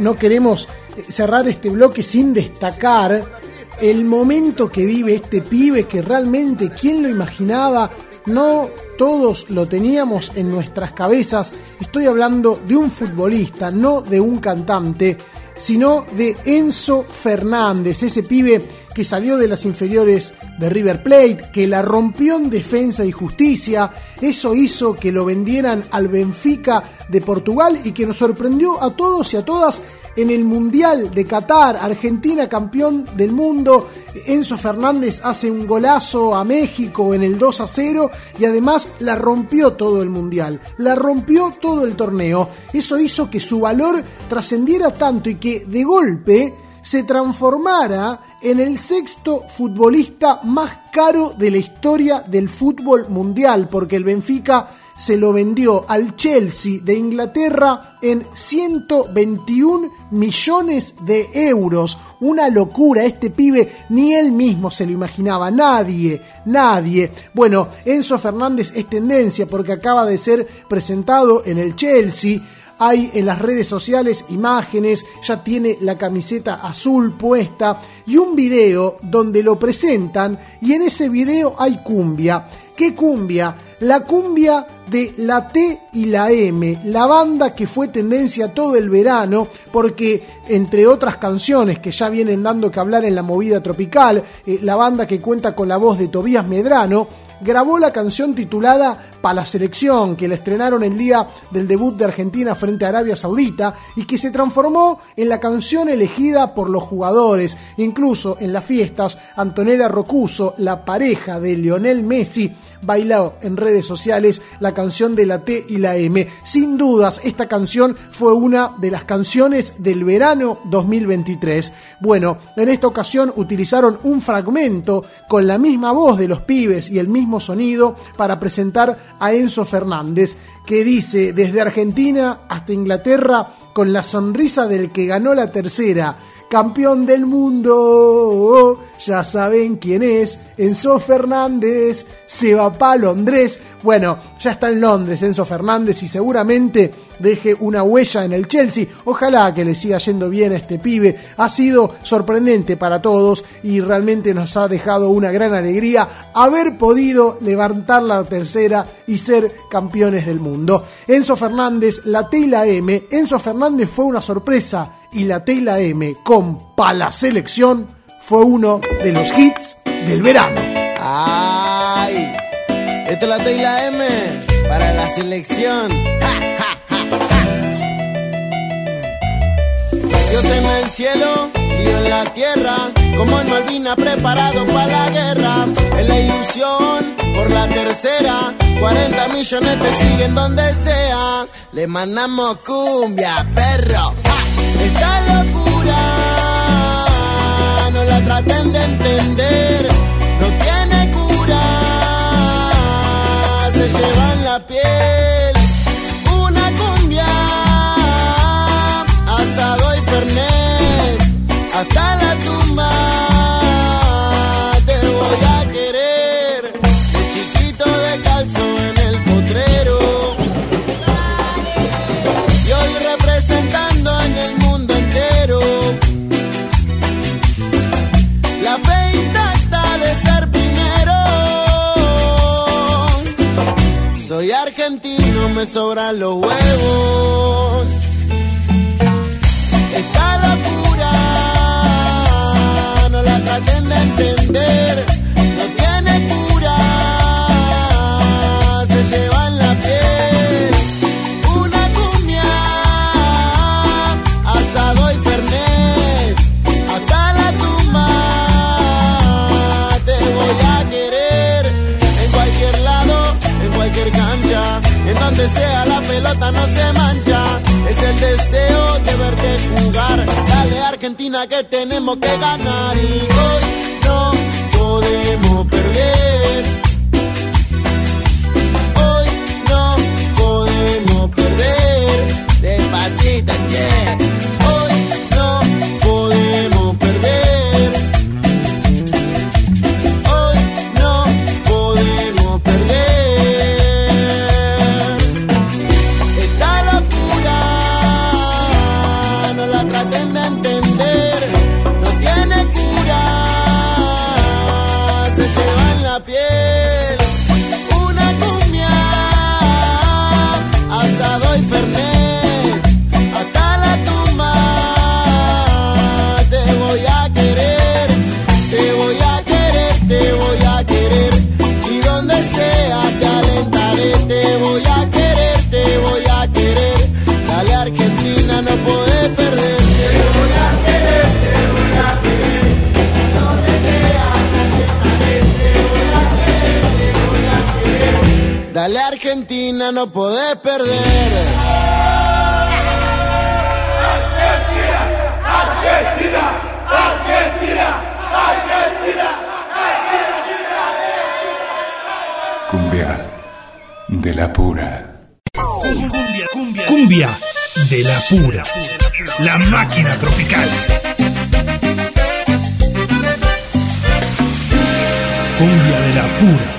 No queremos eh, cerrar este bloque sin destacar el momento que vive este pibe que realmente, ¿quién lo imaginaba? No todos lo teníamos en nuestras cabezas. Estoy hablando de un futbolista, no de un cantante, sino de Enzo Fernández, ese pibe que salió de las inferiores de River Plate, que la rompió en defensa y justicia, eso hizo que lo vendieran al Benfica de Portugal y que nos sorprendió a todos y a todas en el Mundial de Qatar, Argentina campeón del mundo, Enzo Fernández hace un golazo a México en el 2 a 0 y además la rompió todo el Mundial, la rompió todo el torneo. Eso hizo que su valor trascendiera tanto y que de golpe se transformara en el sexto futbolista más caro de la historia del fútbol mundial, porque el Benfica se lo vendió al Chelsea de Inglaterra en 121 millones de euros. Una locura, este pibe ni él mismo se lo imaginaba, nadie, nadie. Bueno, Enzo Fernández es tendencia porque acaba de ser presentado en el Chelsea. Hay en las redes sociales imágenes, ya tiene la camiseta azul puesta y un video donde lo presentan y en ese video hay cumbia. ¿Qué cumbia? La cumbia de la T y la M, la banda que fue tendencia todo el verano, porque entre otras canciones que ya vienen dando que hablar en la movida tropical, eh, la banda que cuenta con la voz de Tobías Medrano, grabó la canción titulada Pa' la selección, que la estrenaron el día del debut de Argentina frente a Arabia Saudita y que se transformó en la canción elegida por los jugadores. Incluso en las fiestas, Antonella Rocuso, la pareja de Lionel Messi, bailó en redes sociales la canción de la T y la M. Sin dudas, esta canción fue una de las canciones del verano 2023. Bueno, en esta ocasión utilizaron un fragmento con la misma voz de los pibes y el mismo sonido para presentar a Enzo Fernández, que dice desde Argentina hasta Inglaterra con la sonrisa del que ganó la tercera campeón del mundo. Ya saben quién es. Enzo Fernández se va para Londres. Bueno, ya está en Londres Enzo Fernández y seguramente deje una huella en el Chelsea. Ojalá que le siga yendo bien a este pibe. Ha sido sorprendente para todos y realmente nos ha dejado una gran alegría haber podido levantar la tercera y ser campeones del mundo. Enzo Fernández, la T M. Enzo Fernández fue una sorpresa y la T M con Pa la selección fue uno de los hits del verano. ¡Ay! Esta es la T M para la selección. Dios en el cielo y en la tierra, como en Malvina preparado para la guerra. En la ilusión por la tercera, 40 millones te siguen donde sea. Le mandamos cumbia, perro. Esta locura no la traten de entender, hasta la tumba. Te voy a querer, de chiquito descalzo en el potrero. Y hoy representando en el mundo entero la fe intacta de ser primero. Soy argentino, me sobran los huevos. Está la traten de entender, no tiene cura, se lleva en la piel. Una cumbia, asado y fernet, hasta la tumba te voy a querer. En cualquier lado, en cualquier cancha, en donde sea la pelota no se mancha. Es el deseo de verte jugar. Dale Argentina que tenemos que ganar y hoy no podemos perder. Hoy no podemos perder. Despacito, che. Te voy a querer, dale Argentina, no podés perder. Te voy a querer, te voy a querer, sea te alentaré, te voy a querer, te voy a querer, dale Argentina, no podés perder. Cumbia de la pura. Cumbia, de la pura. La máquina tropical. Cumbia de la pura.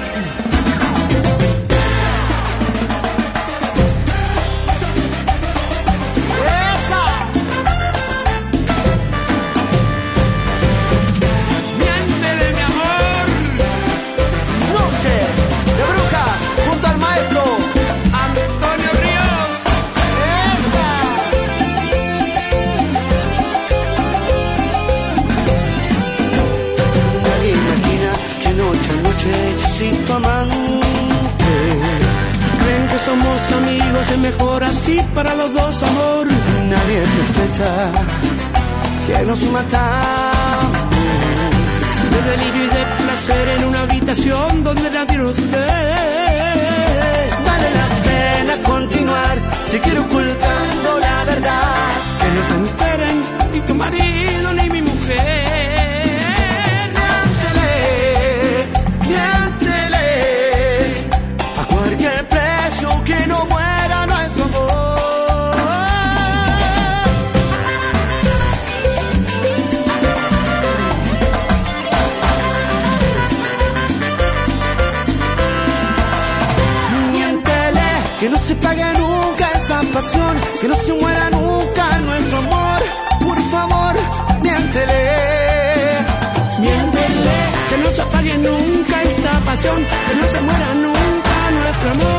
Nos matamos. De delirio y de placer en una habitación donde nadie nos ve. Que no se muera nunca nuestro amor.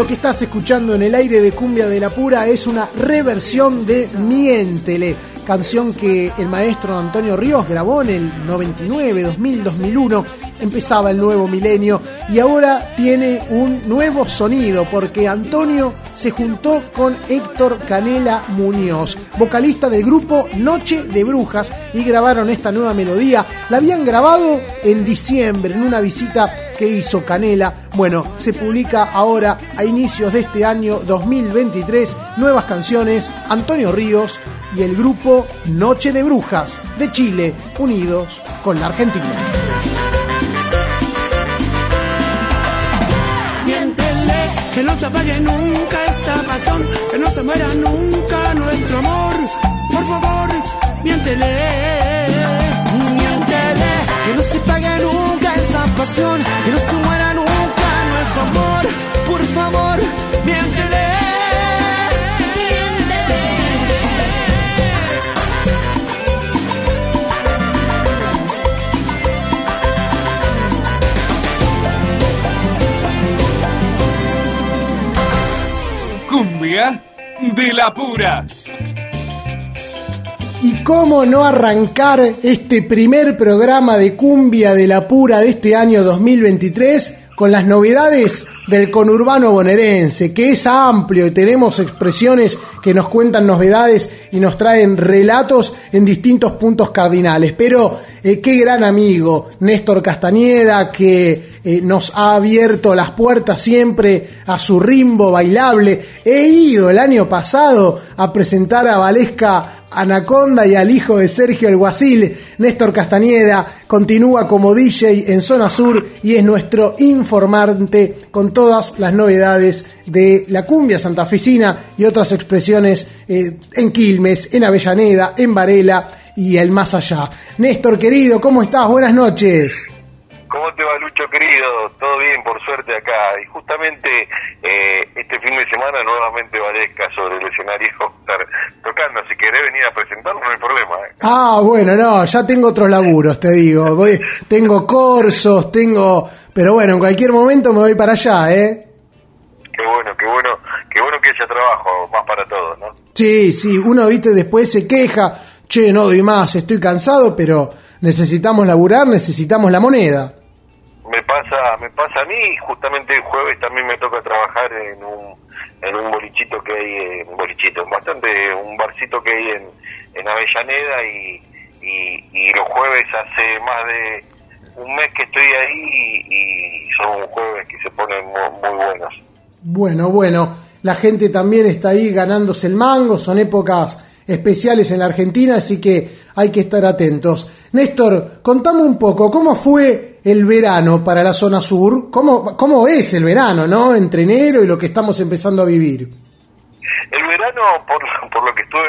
Lo que estás escuchando en el aire de Cumbia de la Pura es una reversión de Miéntele, canción que el maestro Antonio Ríos grabó en el 99, 2000, 2001. Empezaba el nuevo milenio y ahora tiene un nuevo sonido porque Antonio se juntó con Héctor Canela Muñoz, vocalista del grupo Noche de Brujas, y grabaron esta nueva melodía. La habían grabado en diciembre en una visita que hizo Canela. Bueno, se publica ahora a inicios de este año 2023 nuevas canciones Antonio Ríos y el grupo Noche de Brujas de Chile, unidos con la Argentina. Miéntele, que no se apague nunca esta se muera nunca nuestro amor. Por favor, miéntele, pasión, que no se muera nunca nuestro amor. Por favor, miéntele. Cumbia de la pura. Y cómo no arrancar este primer programa de cumbia de la pura de este año 2023 con las novedades del conurbano bonaerense, que es amplio y tenemos expresiones que nos cuentan novedades y nos traen relatos en distintos puntos cardinales. Pero eh, qué gran amigo Néstor Castañeda que eh, nos ha abierto las puertas siempre a su rimbo bailable. He ido el año pasado a presentar a Valesca Anaconda y al hijo de Sergio el Néstor Castañeda, continúa como DJ en Zona Sur y es nuestro informante con todas las novedades de la cumbia santafesina y otras expresiones eh, en Quilmes, en Avellaneda, en Varela y el más allá. Néstor querido, ¿cómo estás? Buenas noches. ¿Cómo te va, Lucho querido? Todo bien, por suerte acá. Y justamente eh, este fin de semana nuevamente Valesca sobre el escenario estar tocando. Si querés venir a presentarlo, no hay problema. ¿eh? Ah, bueno, no, ya tengo otros laburos, te digo. Voy, tengo cursos, tengo... Pero bueno, en cualquier momento me voy para allá, ¿eh? Qué bueno, qué bueno, qué bueno que haya trabajo más para todos, ¿no? Sí, sí, uno, viste, después se queja, che, no doy más, estoy cansado, pero necesitamos laburar, necesitamos la moneda. Me pasa, me pasa a mí, justamente el jueves también me toca trabajar en un, en un bolichito que hay, eh, un bolichito, bastante, un barcito que hay en, en Avellaneda y, y, los jueves hace más de un mes que estoy ahí y, son jueves que se ponen mu- muy, buenos. Bueno, bueno, la gente también está ahí ganándose el mango, son épocas especiales en la Argentina, así que hay que estar atentos. Néstor, contame un poco, ¿cómo fue el verano para la zona sur? ¿Cómo, cómo es el verano, no? Entre enero y lo que estamos empezando a vivir. El verano, por, por lo que estuve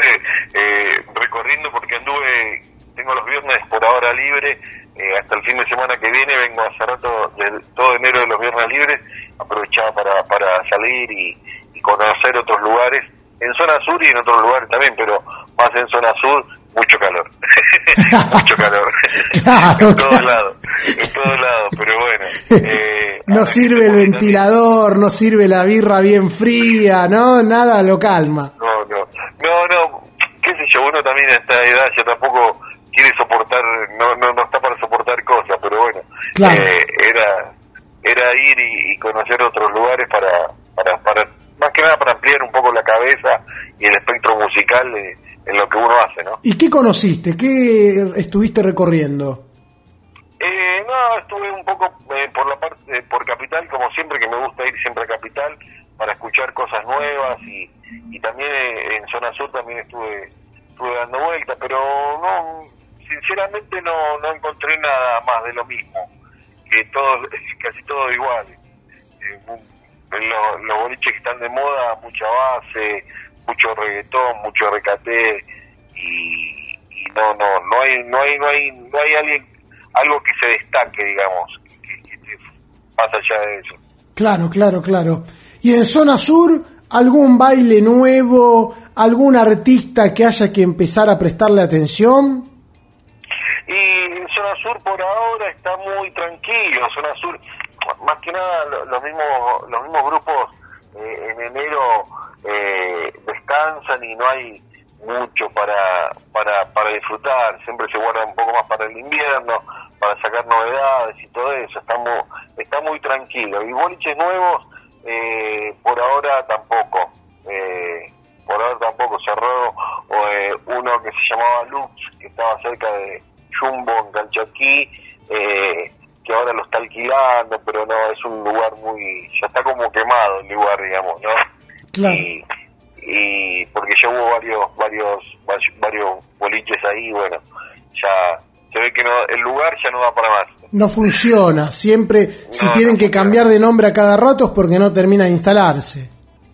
eh, recorriendo, porque anduve, tengo los viernes por ahora libre, eh, hasta el fin de semana que viene, vengo hace rato, de- todo enero de los viernes libres, aprovechaba para, para salir y, y conocer otros lugares, en zona sur y en otros lugares también, pero más en zona sur, mucho calor, mucho calor, Claro, en todos lados, en todos lados, pero bueno. eh, No sirve el ventilador, no sirve la birra bien fría, ¿no? Nada lo calma. No, no, no, no, qué sé yo, uno también a esta edad ya tampoco quiere soportar, no, no, no está para soportar cosas, pero bueno, Claro. eh, era, era ir y, y conocer otros lugares para, para, para, más que nada para ampliar un poco la cabeza y el espectro musical de- en lo que uno hace, ¿no? ¿Y qué conociste? ¿Qué estuviste recorriendo? Eh, no, estuve un poco eh, por la parte, eh, por Capital, como siempre, que me gusta ir siempre a Capital para escuchar cosas nuevas y, y también eh, en Zona Sur también estuve, estuve dando vueltas, pero no, sinceramente no, no encontré nada más de lo mismo, que todo, casi todo igual. Eh, mu- lo- los boliches que están de moda, mucha base, mucho reggaetón, mucho recate y, y no, no, no hay, no hay, no hay, no hay alguien, algo que se destaque, digamos, que, que más allá de eso. Claro, claro, claro. ¿Y en zona sur algún baile nuevo, algún artista que haya que empezar a prestarle atención? Y en zona sur por ahora está muy tranquilo, zona sur, más que nada lo- los mismos, los mismos grupos eh, en enero eh, descansan y no hay mucho para, para, para disfrutar, siempre se guarda un poco más para el invierno, para sacar novedades y todo eso, está muy, está muy tranquilo. Y boliches nuevos, eh, por ahora tampoco, eh, por ahora tampoco, cerró eh, uno que se llamaba Lux, que estaba cerca de Jumbo en Calchaquí, eh, que ahora lo está alquilando, pero no, es un lugar muy, ya está como quemado el lugar, digamos, ¿no? Claro. Y, y porque ya hubo varios, varios, varios, boliches ahí, bueno, ya se ve que no, el lugar ya no da para más. No funciona. Siempre, si tienen no que cambiar de nombre a cada rato es porque no termina de instalarse.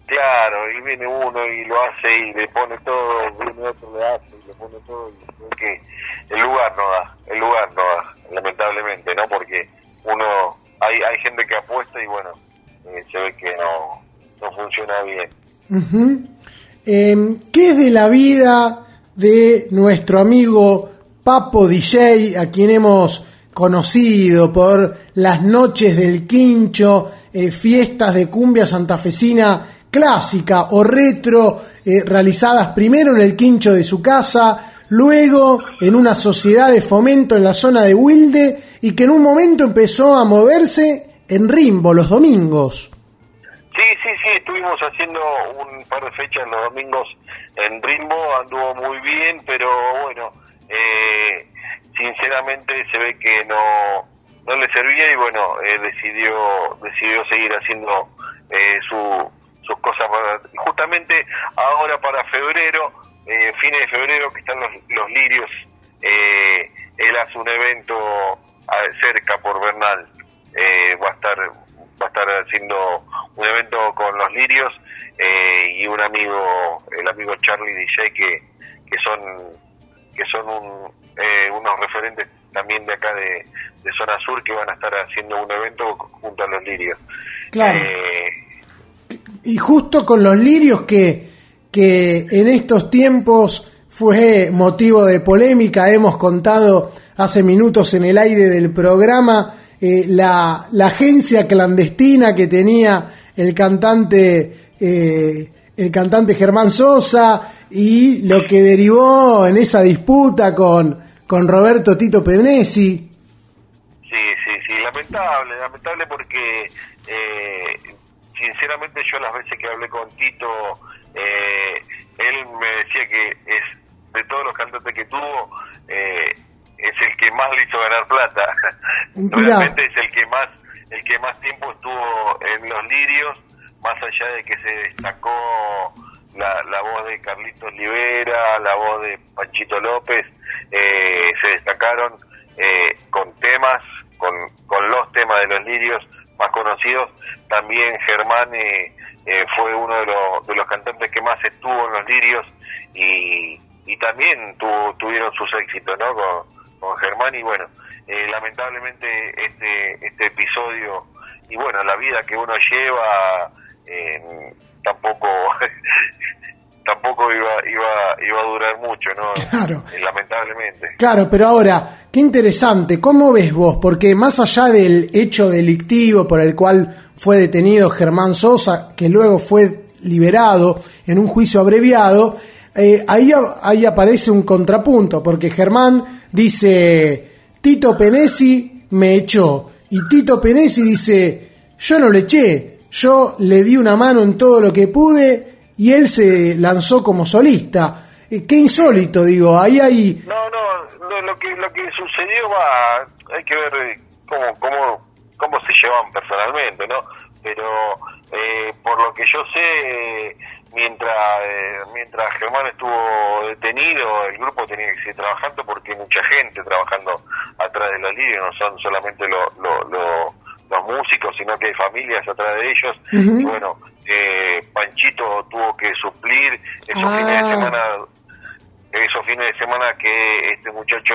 Claro, y viene uno y lo hace y le pone todo, viene otro le hace y le pone todo y que el lugar no da, el lugar no da, lamentablemente, ¿no? Porque uno, hay, hay gente que apuesta y bueno, eh, se ve que no, no funciona bien. Ujú. Em, ¿Qué es de la vida de nuestro amigo Papo DJ, a quien hemos conocido por las noches del quincho, eh, fiestas de cumbia santafesina clásica o retro, eh, realizadas primero en el quincho de su casa, luego en una sociedad de fomento en la zona de Wilde y que en un momento empezó a moverse en Rimbo los domingos? Sí, sí, sí, estuvimos haciendo un par de fechas los domingos en Rimbo, anduvo muy bien, pero bueno, eh, sinceramente se ve que no, no le servía y bueno, eh, decidió decidió seguir haciendo eh, su, sus cosas. para- justamente ahora para febrero, eh, fines de febrero que están los, los lirios, eh, él hace un evento cerca por Bernal, eh, va a estar va a estar haciendo un evento con los lirios eh, y un amigo, el amigo Charlie DJ que, que son que son un, eh, unos referentes también de acá de, de zona sur que van a estar haciendo un evento junto a los lirios. Claro. Eh, Y justo con los lirios que, que en estos tiempos fue motivo de polémica, hemos contado hace minutos en el aire del programa eh, la, la agencia clandestina que tenía el cantante eh, el cantante Germán Sosa y lo que derivó en esa disputa con, con Roberto Tito Penesi. Sí, sí, sí, lamentable, lamentable porque eh, sinceramente yo las veces que hablé con Tito, eh, él me decía que es de todos los cantantes que tuvo, eh, es el que más le hizo ganar plata. Mirá. Realmente es el que más, el que más tiempo estuvo en los lirios, más allá de que se destacó la, la voz de Carlitos Livera, la voz de Panchito López, eh, se destacaron eh, con temas, con, con los temas de los lirios más conocidos. También Germán eh, eh, fue uno de, los de los cantantes que más estuvo en los lirios y, y también tuvo, tuvieron sus éxitos ¿no? con, con Germán y bueno, eh, lamentablemente este, este episodio y bueno, la vida que uno lleva eh, tampoco tampoco iba, iba, iba a durar mucho, ¿no? Claro. Lamentablemente. Claro, pero ahora, qué interesante, ¿cómo ves vos? Porque más allá del hecho delictivo por el cual fue detenido Germán Sosa, que luego fue liberado en un juicio abreviado, eh, ahí, ahí aparece un contrapunto, porque Germán dice, Tito Penesi me echó, y Tito Penesi dice, yo no le eché, yo le di una mano en todo lo que pude y él se lanzó como solista. Eh, qué insólito, digo, ahí hay... No, no, lo que lo que sucedió va, hay que ver eh, cómo cómo cómo se llevan personalmente, ¿no? Pero eh, por lo que yo sé, mientras eh, mientras Germán estuvo detenido, el grupo tenía que seguir trabajando porque hay mucha gente trabajando atrás de los líderes, no son solamente lo- lo- lo- los músicos, sino que hay familias atrás de ellos. Y bueno, eh, Panchito tuvo que suplir esos Ah. fines de semana esos fines de semana que este muchacho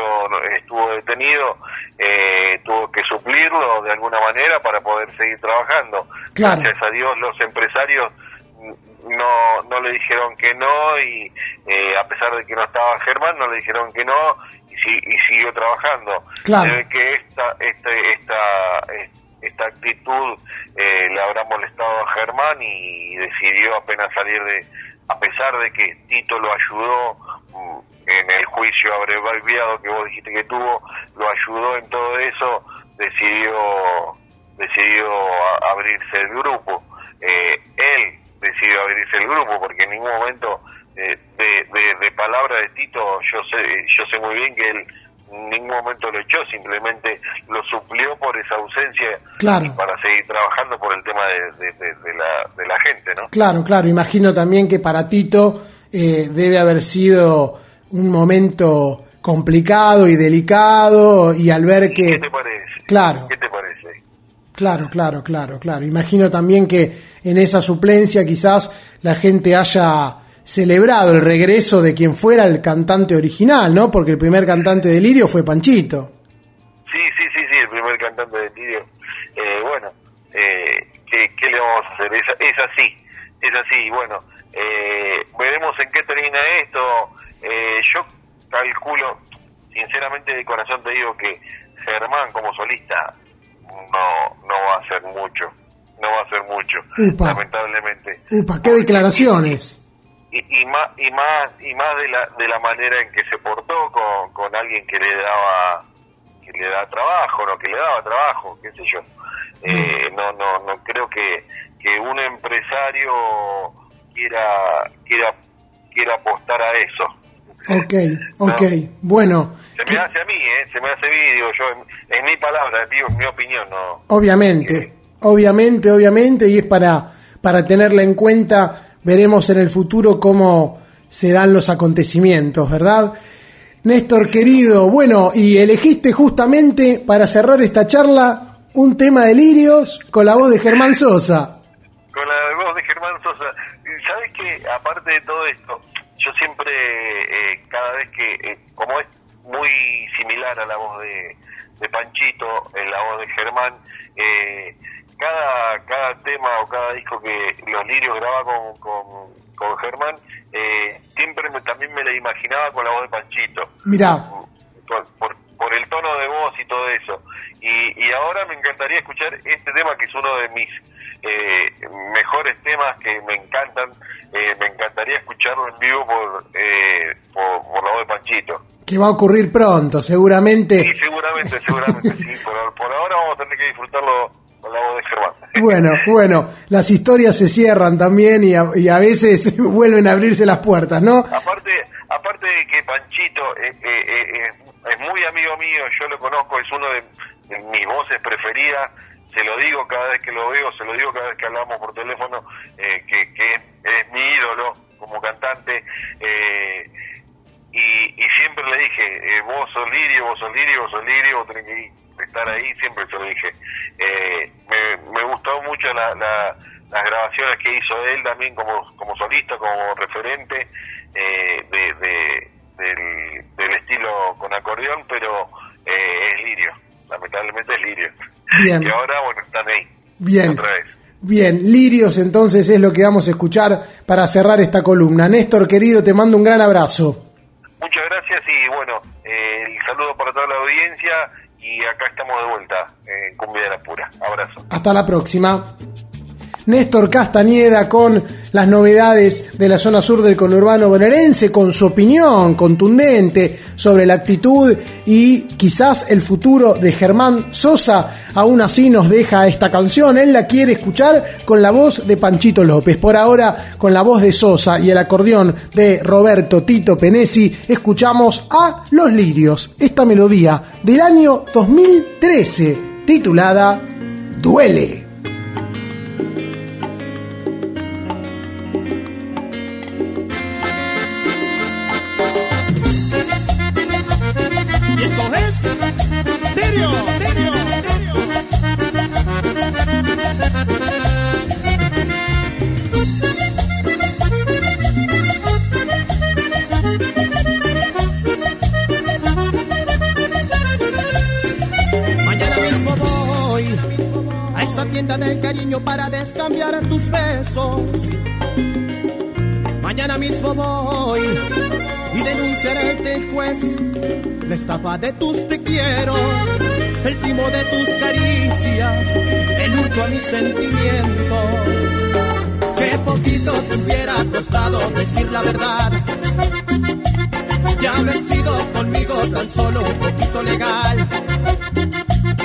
estuvo detenido, eh, tuvo que suplirlo de alguna manera para poder seguir trabajando. Claro. Gracias a Dios los empresarios no, no le dijeron que no y eh, a pesar de que no estaba Germán, no le dijeron que no y, si- y siguió trabajando. Claro. Se ve que esta, este, esta, esta actitud eh, le habrá molestado a Germán y decidió apenas salir de, a pesar de que Tito lo ayudó mm, en el juicio abreviado que vos dijiste que tuvo, lo ayudó en todo eso, decidió decidió abrirse el grupo. Eh, él decidió abrirse el grupo porque en ningún momento eh, de, de, de palabra de Tito yo sé yo sé muy bien que él ningún momento lo echó, simplemente lo suplió por esa ausencia Claro. y para seguir trabajando por el tema de, de- de- de la, de la gente, ¿no? Claro, claro, imagino también que para Tito eh, debe haber sido un momento complicado y delicado y al ver que... ¿Qué te parece? Claro. ¿Qué te parece? Claro, claro, claro, claro. Imagino también que en esa suplencia quizás la gente haya celebrado el regreso de quien fuera el cantante original, ¿no? Porque el primer cantante de Lirio fue Panchito. Sí, sí, sí, sí, el primer cantante de Lirio. Eh, bueno, eh, ¿qué, qué le vamos a hacer? Es, es así, es así. Bueno, eh, veremos en qué termina esto. Eh, yo calculo, sinceramente de corazón te digo que Germán como solista no, no va a hacer mucho. No va a hacer mucho, Upa. lamentablemente. Upa, qué declaraciones. Y, y más y más y más de la de la manera en que se portó con, con alguien que le daba que le da trabajo no que le daba trabajo qué sé yo Eh, no no no creo que que un empresario quiera quiera quiera apostar a eso Ok, ok. Bueno, se me hace a mí eh se me hace mí digo yo en, en mi palabra digo en mi opinión no obviamente, obviamente, obviamente, y es para, para tenerla en cuenta. Veremos en el futuro cómo se dan los acontecimientos, ¿verdad? Néstor querido, bueno, y elegiste justamente para cerrar esta charla un tema de Lirios con la voz de Germán Sosa. con la voz de Germán Sosa. ¿Sabes que Aparte de todo esto, yo siempre, eh, cada vez que, eh, como es muy similar a la voz de, de Panchito, en la voz de Germán, eh, cada, cada tema o cada disco que los lirios graba con, con, con Germán, eh, siempre me- también me la imaginaba con la voz de Panchito Mirá, por, por, por el tono de voz y todo eso. Y, y ahora me encantaría escuchar este tema que es uno de mis eh, mejores temas que me encantan. Eh, me encantaría escucharlo en vivo por, eh, por, por la voz de Panchito. que va a ocurrir pronto, seguramente. Sí, seguramente, seguramente, sí. Por, por ahora vamos a tener que disfrutarlo con la voz de Germán. Bueno, bueno, las historias se cierran también y a, y a veces vuelven a abrirse las puertas, ¿no? Aparte, aparte de que Panchito eh, eh, eh, es, muy amigo mío, yo lo conozco, es uno de, de mis voces preferidas, se lo digo cada vez que lo veo, se lo digo cada vez que hablamos por teléfono, eh, que, que es, es mi ídolo como cantante. eh, y, y siempre le dije, eh, vos sos lirio, vos sos lirio, vos sos lirio, vos tenés que estar ahí, siempre se lo dije. Eh, me, me gustó mucho la, la- las grabaciones que hizo él también como, como solista, como referente eh, de, de- del, del estilo con acordeón, pero eh, es lirio, lamentablemente es lirio. Bien. Y ahora, bueno, están ahí. Bien. Otra vez. Bien, Lirios entonces es lo que vamos a escuchar para cerrar esta columna. Néstor querido, te mando un gran abrazo. Muchas gracias y bueno, eh, el saludo para toda la audiencia y acá estamos de vuelta en Cumbia de la Pura. Abrazo. Hasta la próxima. Néstor Castañeda con las novedades de la zona sur del conurbano bonaerense, con su opinión contundente sobre la actitud y quizás el futuro de Germán Sosa. Aún así nos deja esta canción, él la quiere escuchar con la voz de Panchito López. Por ahora, con la voz de Sosa y el acordeón de Roberto Tito Penesi, escuchamos a Los Lirios, esta melodía del año 2013, titulada Duele. De tus te quiero, el timo de tus caricias, el hurto a mis sentimientos. Qué poquito te hubiera costado decir la verdad y haber sido conmigo tan solo un poquito legal.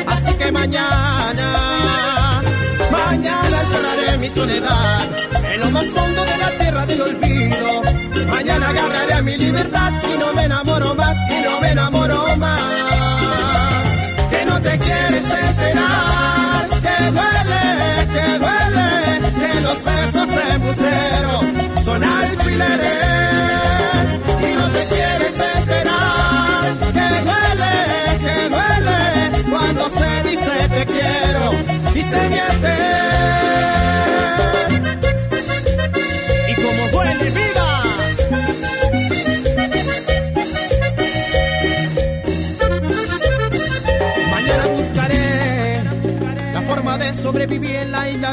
Así que mañana, mañana lloraré mi soledad en lo más hondo de la tierra del olvido. Mañana agarraré mi libertad y no me enamoro más, y no me enamoro más. Que no te quieres enterar, que duele, que duele, que los besos embusteros son alfileres. Y no te quieres enterar, que duele, que duele, cuando se dice te quiero y se miente.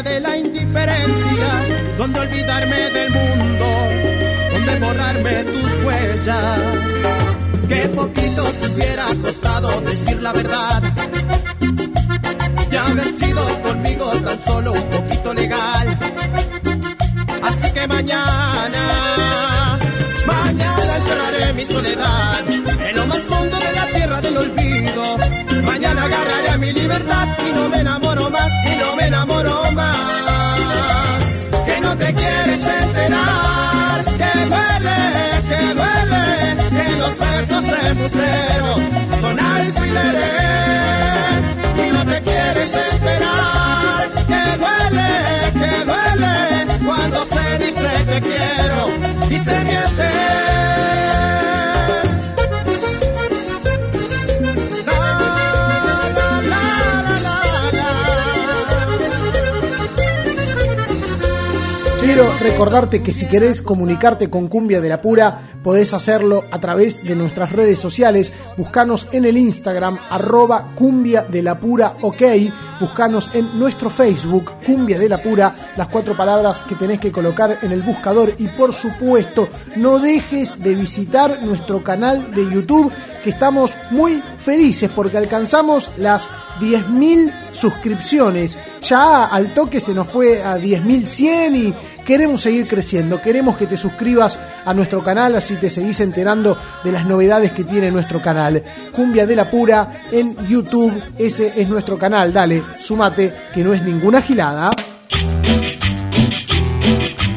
De la indiferencia, donde olvidarme del mundo, donde borrarme tus huellas. Qué poquito te hubiera costado decir la verdad. Ya haber sido conmigo tan solo un poquito legal. Así que mañana, mañana entraré mi soledad en lo más hondo de la tierra del olvido. Mañana agarraré mi libertad y no me enamoro son alfileres. Y no te quieres enterar, que duele, que duele, cuando se dice te quiero y se miente. Quiero recordarte que si querés comunicarte con Cumbia de la Pura, podés hacerlo a través de nuestras redes sociales. Buscanos en el Instagram, arroba Cumbia de la Pura OK. Buscanos en nuestro Facebook, Cumbia de la Pura, las cuatro palabras que tenés que colocar en el buscador. Y por supuesto, no dejes de visitar nuestro canal de YouTube, que estamos muy felices porque alcanzamos las 10.000 suscripciones. Ya al toque se nos fue a 10.100 y queremos seguir creciendo. Queremos que te suscribas a nuestro canal, así te seguís enterando de las novedades que tiene nuestro canal. Cumbia de la Pura en YouTube, ese es nuestro canal. Dale, sumate, que no es ninguna gilada.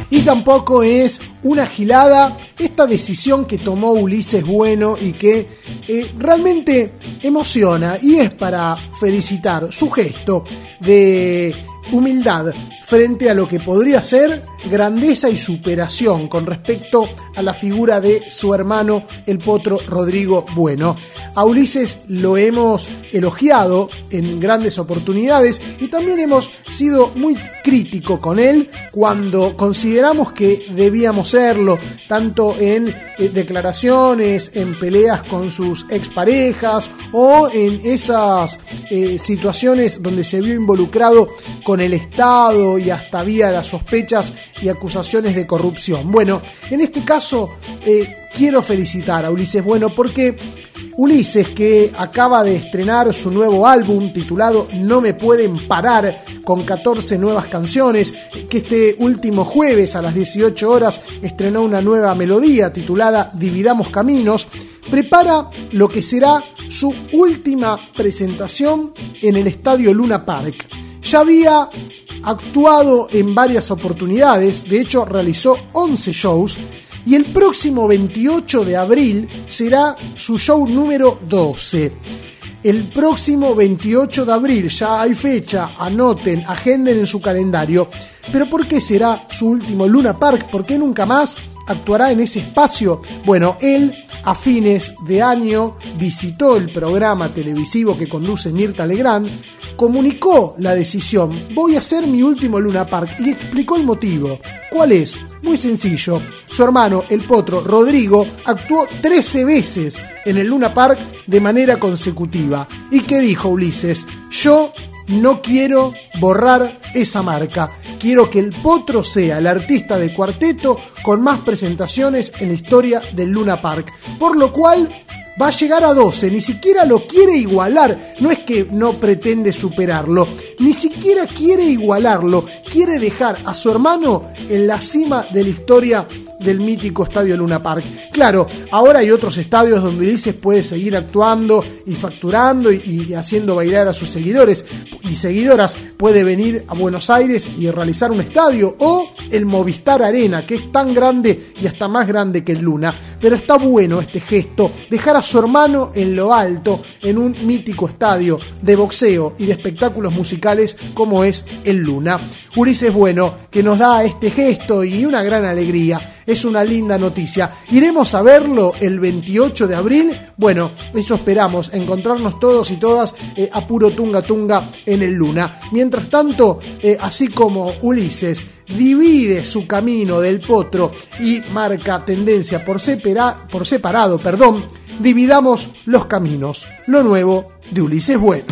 Y tampoco es una gilada esta decisión que tomó Ulises Bueno y que eh, realmente emociona y es para felicitar su gesto de humildad frente a lo que podría ser grandeza y superación con respecto a la figura de su hermano el potro Rodrigo Bueno. A Ulises lo hemos elogiado en grandes oportunidades y también hemos sido muy crítico con él cuando consideramos que debíamos serlo, tanto en eh, declaraciones, en peleas con sus exparejas o en esas eh, situaciones donde se vio involucrado el Estado y hasta había las sospechas y acusaciones de corrupción. Bueno, en este caso eh, quiero felicitar a Ulises Bueno porque Ulises, que acaba de estrenar su nuevo álbum titulado No me pueden parar, con 14 nuevas canciones, que este último jueves a las 18 horas estrenó una nueva melodía titulada Dividamos Caminos, prepara lo que será su última presentación en el Estadio Luna Park. Ya había actuado en varias oportunidades, de hecho realizó 11 shows, y el próximo 28 de abril será su show número 12. El próximo 28 de abril ya hay fecha, anoten, agenden en su calendario. Pero ¿por qué será su último Luna Park? ¿Por qué nunca más actuará en ese espacio? Bueno, él a fines de año visitó el programa televisivo que conduce Mirta Legrand, comunicó la decisión, voy a hacer mi último Luna Park y explicó el motivo. ¿Cuál es? Muy sencillo. Su hermano, el potro Rodrigo, actuó 13 veces en el Luna Park de manera consecutiva. ¿Y qué dijo Ulises? Yo no quiero borrar esa marca. Quiero que el Potro sea el artista de cuarteto con más presentaciones en la historia del Luna Park. Por lo cual va a llegar a 12, ni siquiera lo quiere igualar, no es que no pretende superarlo, ni siquiera quiere igualarlo, quiere dejar a su hermano en la cima de la historia del mítico estadio Luna Park. Claro, ahora hay otros estadios donde Ulises puede seguir actuando y facturando y, haciendo bailar a sus seguidores y seguidoras. Puede venir a Buenos Aires y realizar un estadio o el Movistar Arena, que es tan grande y hasta más grande que el Luna. Pero está bueno este gesto, dejar a su hermano en lo alto, en un mítico estadio de boxeo y de espectáculos musicales como es el Luna. Ulises Bueno, que nos da este gesto y una gran alegría. Es una linda noticia. Iremos a verlo el 28 de abril. Bueno, eso esperamos, encontrarnos todos y todas eh, a puro tunga tunga en el Luna. Mientras tanto, eh, así como Ulises divide su camino del potro y marca tendencia por, separa, por separado, perdón, dividamos los caminos. Lo nuevo de Ulises Bueno.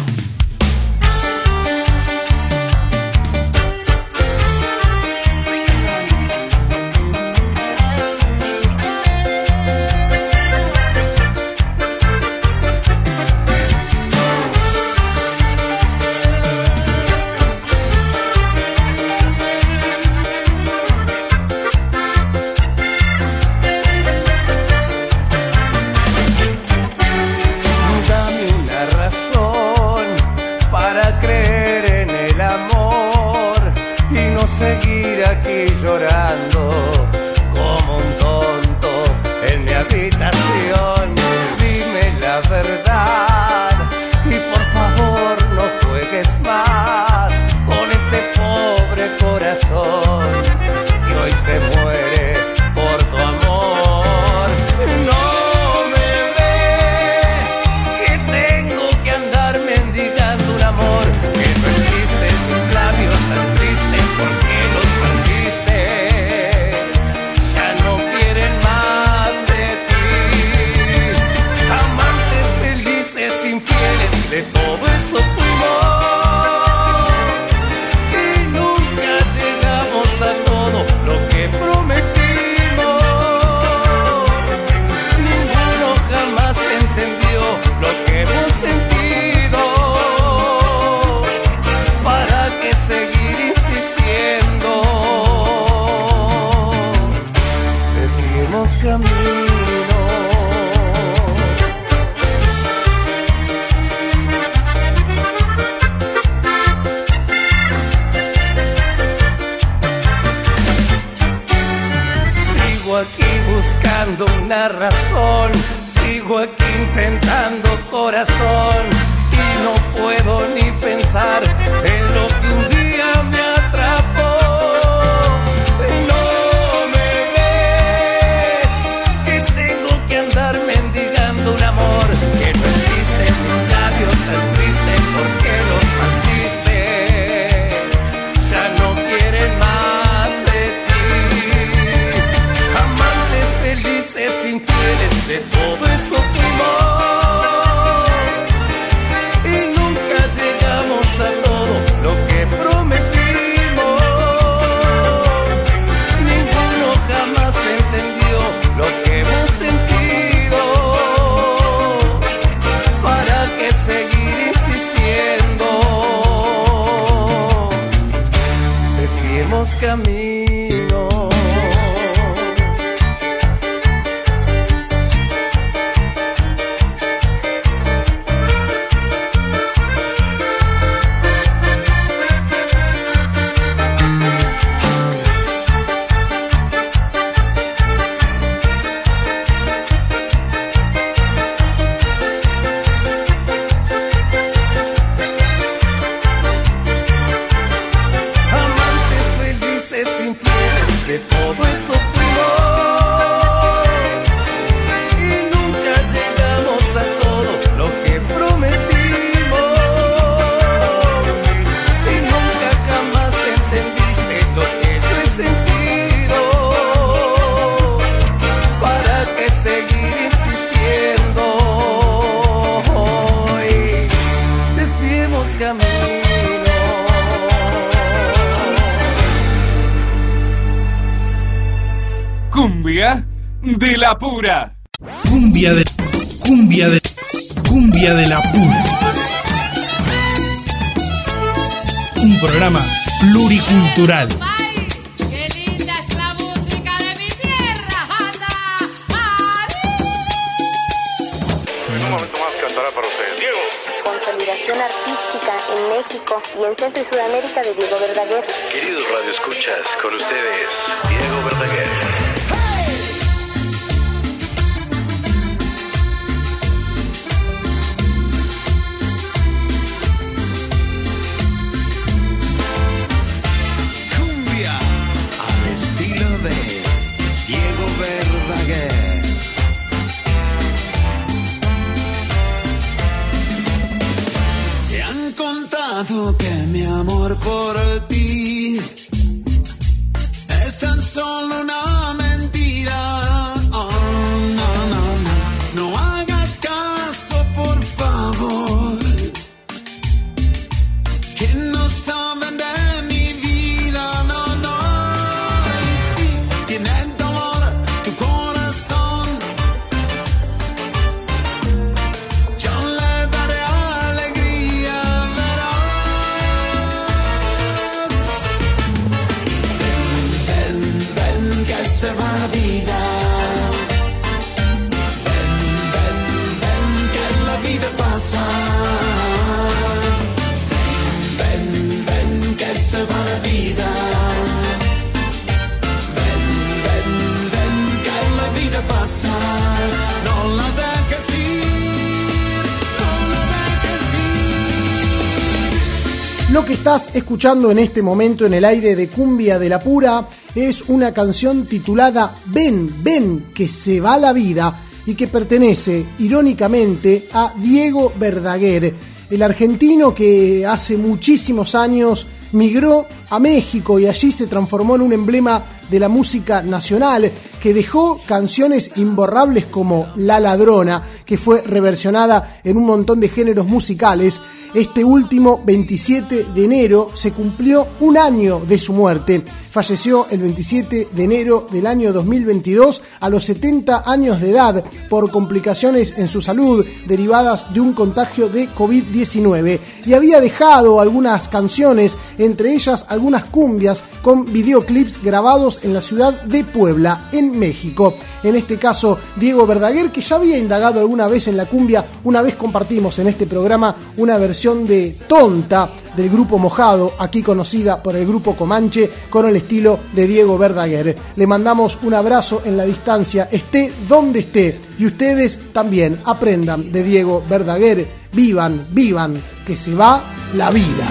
En este momento en el aire de Cumbia de la Pura es una canción titulada Ven, ven, que se va la vida y que pertenece irónicamente a Diego Verdaguer, el argentino que hace muchísimos años migró a México y allí se transformó en un emblema de la música nacional que dejó canciones imborrables como La Ladrona, que fue reversionada en un montón de géneros musicales. Este último 27 de enero se cumplió un año de su muerte. Falleció el 27 de enero del año 2022 a los 70 años de edad por complicaciones en su salud derivadas de un contagio de COVID-19 y había dejado algunas canciones, entre ellas algunas cumbias con videoclips grabados en la ciudad de Puebla, en México. En este caso, Diego Verdaguer, que ya había indagado alguna vez en la cumbia, una vez compartimos en este programa una versión de Tonta del grupo Mojado, aquí conocida por el grupo Comanche, con el estilo de Diego Verdaguer. Le mandamos un abrazo en la distancia, esté donde esté, y ustedes también aprendan de Diego Verdaguer, vivan, vivan, que se va la vida.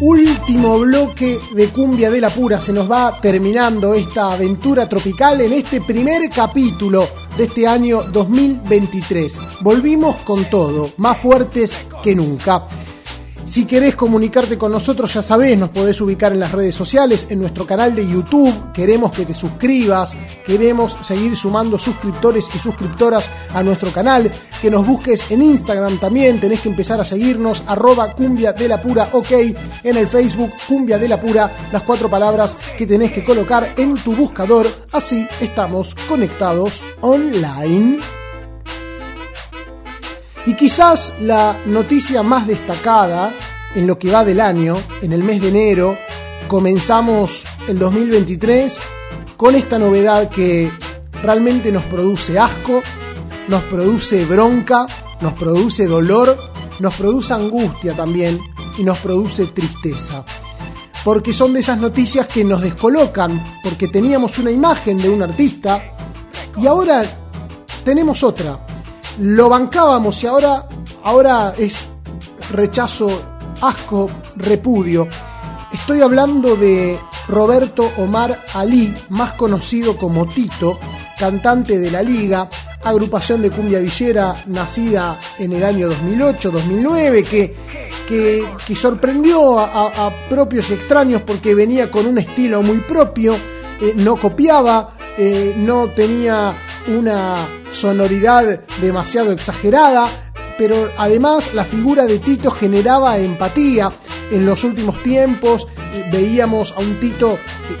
Último bloque de Cumbia de la Pura. Se nos va terminando esta aventura tropical en este primer capítulo de este año 2023. Volvimos con todo, más fuertes que nunca. Si querés comunicarte con nosotros, ya sabés, nos podés ubicar en las redes sociales, en nuestro canal de YouTube. Queremos que te suscribas, queremos seguir sumando suscriptores y suscriptoras a nuestro canal. Que nos busques en Instagram también, tenés que empezar a seguirnos, arroba cumbia de la pura, ok, en el Facebook cumbia de la pura, las cuatro palabras que tenés que colocar en tu buscador. Así estamos conectados online. Y quizás la noticia más destacada en lo que va del año, en el mes de enero, comenzamos el 2023 con esta novedad que realmente nos produce asco, nos produce bronca, nos produce dolor, nos produce angustia también y nos produce tristeza. Porque son de esas noticias que nos descolocan, porque teníamos una imagen de un artista y ahora tenemos otra lo bancábamos y ahora, ahora es rechazo, asco, repudio. Estoy hablando de Roberto Omar Ali, más conocido como Tito, cantante de la Liga, agrupación de cumbia villera nacida en el año 2008-2009, que, que, que, sorprendió a, propios extraños porque venía con un estilo muy propio, eh, no copiaba, eh, no tenía una sonoridad demasiado exagerada, pero además la figura de Tito generaba empatía. En los últimos tiempos eh, veíamos a un Tito eh,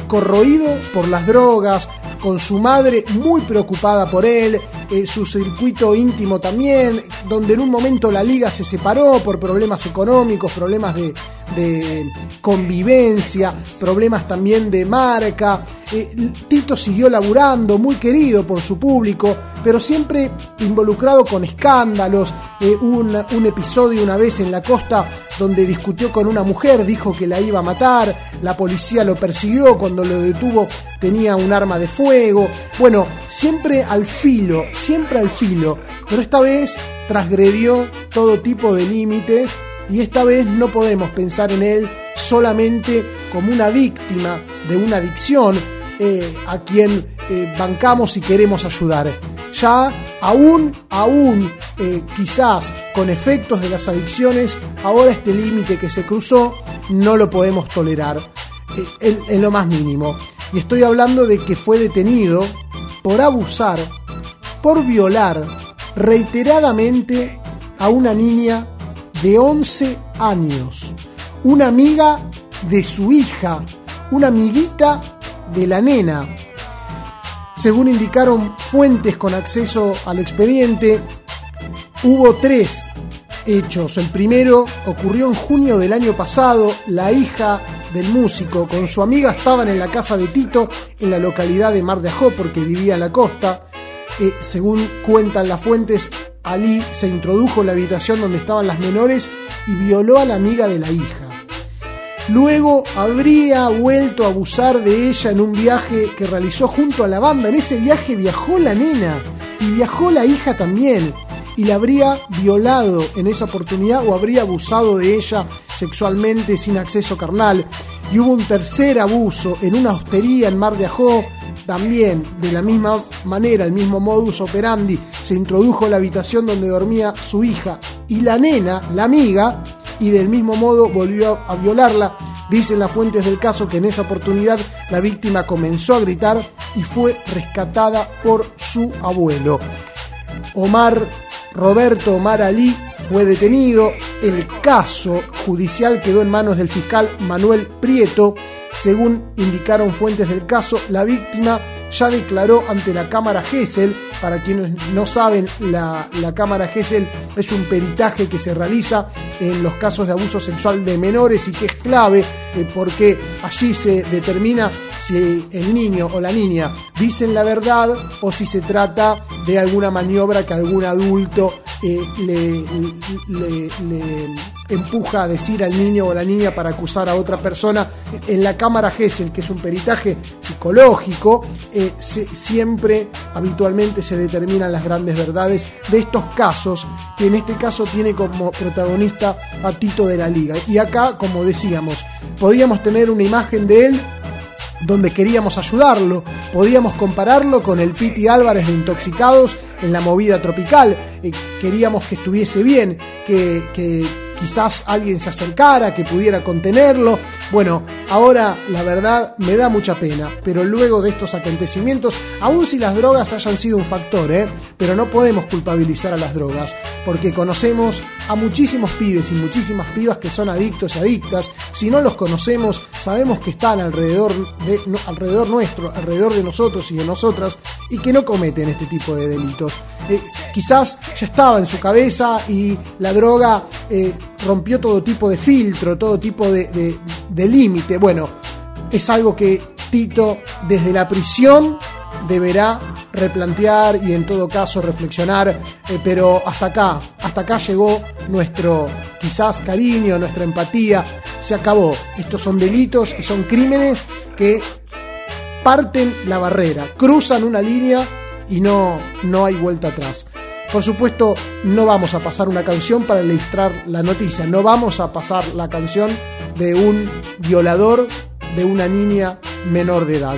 corroído por las drogas, con su madre muy preocupada por él, eh, su circuito íntimo también, donde en un momento la liga se separó por problemas económicos, problemas de, convivencia, problemas también de marca. Eh, Tito siguió laburando, muy querido por su público, pero siempre involucrado con escándalos. Eh, un episodio una vez en la costa donde discutió con una mujer, dijo que la iba a matar, la policía lo persiguió, cuando lo detuvo tenía un arma de fuego. Bueno, siempre al filo, siempre al filo, pero esta vez transgredió todo tipo de límites y esta vez no podemos pensar en él solamente como una víctima de una adicción eh, a quien eh, bancamos y queremos ayudar. Ya aún, aún, eh, quizás con efectos de las adicciones, ahora este límite que se cruzó no lo podemos tolerar en, en lo más mínimo. Y estoy hablando de que fue detenido por abusar, por violar reiteradamente a una niña de 11 años. una amiga de su hija, una amiguita de la nena. Según indicaron fuentes con acceso al expediente, hubo tres hechos. El primero ocurrió en junio del año pasado. La hija del músico con su amiga estaban en la casa de Tito en la localidad de Mar de Ajó porque vivía en la costa. Eh, según cuentan las fuentes, Ali se introdujo en la habitación donde estaban las menores y violó a la amiga de la hija. Luego habría vuelto a abusar de ella en un viaje que realizó junto a la banda. En ese viaje viajó la nena y viajó la hija también. Y la habría violado en esa oportunidad o habría abusado de ella sexualmente sin acceso carnal. Y hubo un tercer abuso en una hostería en Mar de Ajó. También, de la misma manera, el mismo modus operandi, se introdujo la habitación donde dormía su hija y la nena, la amiga, y del mismo modo volvió a violarla. Dicen las fuentes del caso que en esa oportunidad la víctima comenzó a gritar y fue rescatada por su abuelo. Omar Roberto Omar Ali fue detenido. El caso judicial quedó en manos del fiscal Manuel Prieto. Según indicaron fuentes del caso, la víctima ya declaró ante la Cámara Gesell. Para quienes no saben, la, Cámara Gesell es un peritaje que se realiza en los casos de abuso sexual de menores y que es clave eh, porque allí se determina si el niño o la niña dicen la verdad o si se trata de alguna maniobra que algún adulto eh, le empuja a decir al niño o la niña para acusar a otra persona. En la cámara Gesell, que es un peritaje psicológico, eh, se- siempre, habitualmente, se determinan las grandes verdades de estos casos, que en este caso tiene como protagonista a Tito de la Liga. Y acá, como decíamos, podíamos tener una imagen de él donde queríamos ayudarlo. Podíamos compararlo con el Piti Álvarez de Intoxicados en la movida tropical. Eh, queríamos que estuviese bien, que, quizás alguien se acercara, que pudiera contenerlo. Bueno, ahora la verdad me da mucha pena, pero luego de estos acontecimientos, aun si las drogas hayan sido un factor, ¿eh? pero no podemos culpabilizar a las drogas, porque conocemos a muchísimos pibes y muchísimas pibas que son adictos y adictas. Si no los conocemos, sabemos que están alrededor, de, alrededor nuestro, alrededor de nosotros y de nosotras, y que no cometen este tipo de delitos. Eh, quizás ya estaba en su cabeza y la droga eh, rompió todo tipo de filtro, todo tipo de, de- límite. Bueno, es algo que Tito desde la prisión deberá replantear y en todo caso reflexionar, eh, pero hasta acá, hasta acá llegó nuestro quizás cariño, nuestra empatía, se acabó. Estos son delitos y son crímenes que parten la barrera, cruzan una línea y no, no hay vuelta atrás. Por supuesto, no vamos a pasar una canción para ilustrar la noticia, no vamos a pasar la canción de un violador de una niña menor de edad.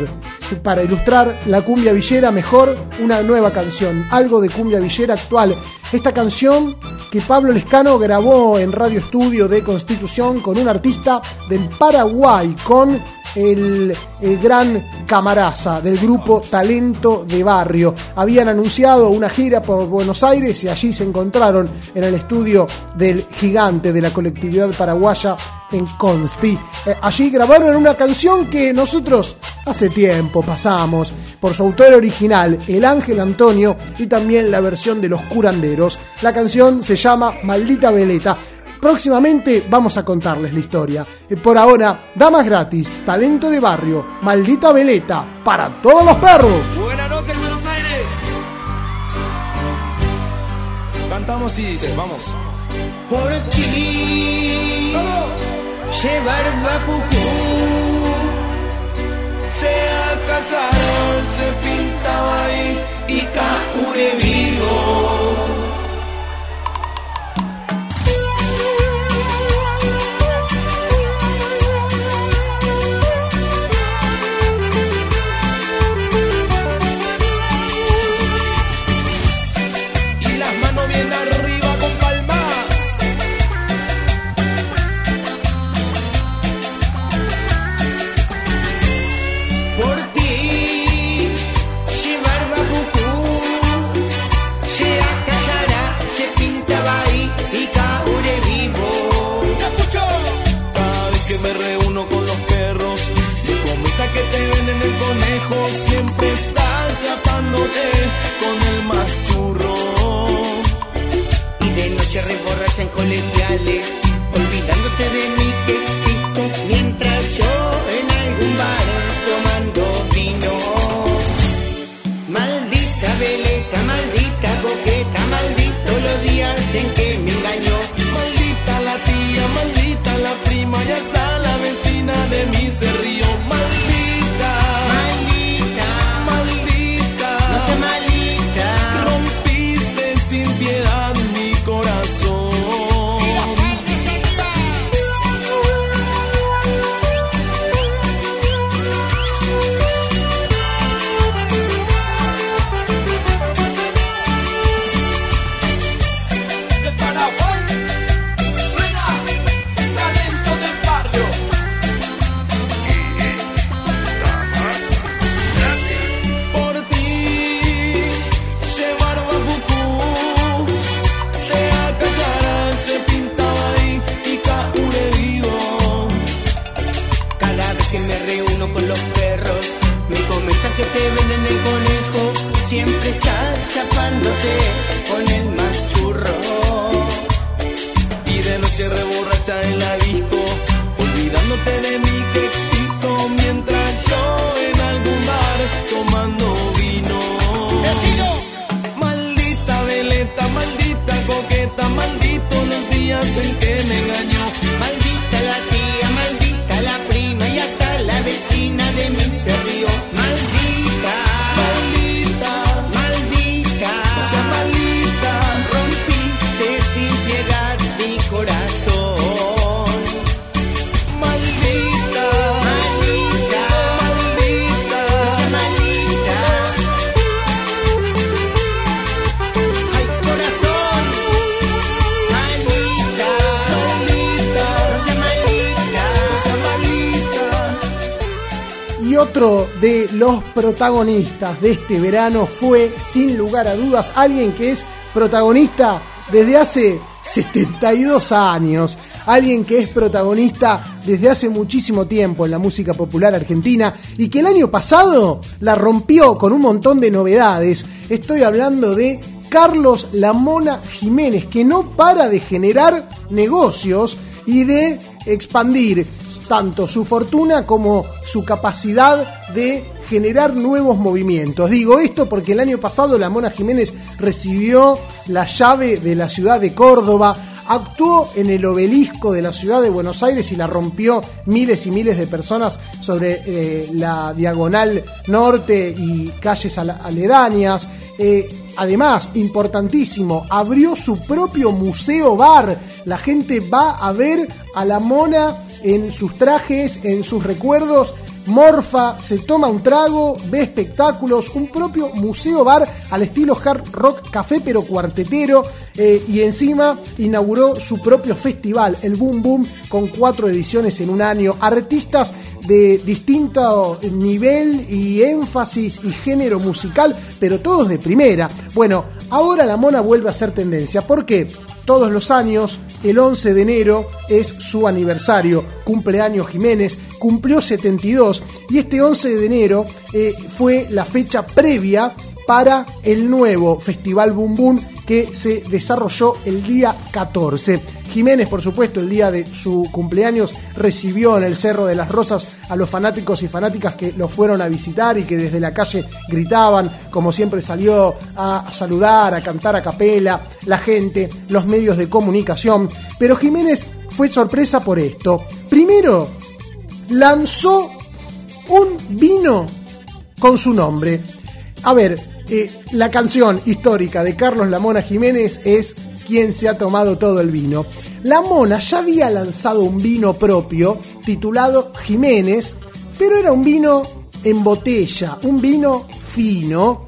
Para ilustrar la cumbia villera, mejor una nueva canción, algo de cumbia villera actual. Esta canción que Pablo Lescano grabó en Radio Estudio de Constitución con un artista del Paraguay, con el, gran Camaraza del grupo Talento de Barrio. Habían anunciado una gira por Buenos Aires y allí se encontraron en el estudio del gigante de la colectividad paraguaya en Consti. Eh, allí grabaron una canción que nosotros hace tiempo pasamos por su autor original, El Ángel Antonio, y también la versión de Los Curanderos. La canción se llama Maldita Veleta. Próximamente vamos a contarles la historia. Eh, Por ahora, damas gratis, talento de barrio, maldita veleta, para todos los perros. Buenas noches, Buenos Aires. Cantamos y dice, vamos. Por ti, llevar Bapucú. Se casaron, se protagonistas de este verano fue, sin lugar a dudas, alguien que es protagonista desde hace 72 años. Alguien que es protagonista desde hace muchísimo tiempo en la música popular argentina y que el año pasado la rompió con un montón de novedades. Estoy hablando de Carlos Lamona Jiménez, que no para de generar negocios y de expandir tanto su fortuna como su capacidad de generar nuevos movimientos. Digo esto porque el año pasado la Mona Jiménez recibió la llave de la ciudad de Córdoba, actuó en el obelisco de la ciudad de Buenos Aires y la rompió miles y miles de personas sobre eh, la diagonal norte y calles ale- aledañas. Eh, Además, importantísimo, abrió su propio museo bar. La gente va a ver a la mona en sus trajes, en sus recuerdos. Morfa, se toma un trago, ve espectáculos, un propio museo bar al estilo hard rock café pero cuartetero eh, y encima inauguró su propio festival, el Boom Boom, con cuatro ediciones en un año. Artistas de distinto nivel y énfasis y género musical, pero todos de primera. Bueno, ahora la mona vuelve a ser tendencia. ¿Por qué? Todos los años, el 11 de enero es su aniversario, cumpleaños Jiménez, cumplió 72 y este 11 de enero eh, fue la fecha previa para el nuevo Festival Boom Boom que se desarrolló el día 14. Jiménez, por supuesto, el día de su cumpleaños recibió en el Cerro de las Rosas a los fanáticos y fanáticas que lo fueron a visitar y que desde la calle gritaban, como siempre salió a saludar, a cantar a capela, la gente, los medios de comunicación. Pero Jiménez fue sorpresa por esto. Primero, lanzó un vino con su nombre. A ver, eh, la canción histórica de Carlos La Mona Jiménez es Quien se ha tomado todo el vino. La Mona ya había lanzado un vino propio titulado Jiménez, pero era un vino en botella, un vino fino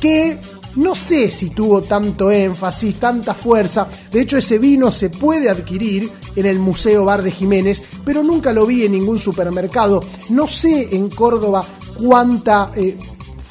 que no sé si tuvo tanto énfasis, tanta fuerza. De hecho, ese vino se puede adquirir en el Museo Bar de Jiménez, pero nunca lo vi en ningún supermercado. No sé en Córdoba cuánta eh,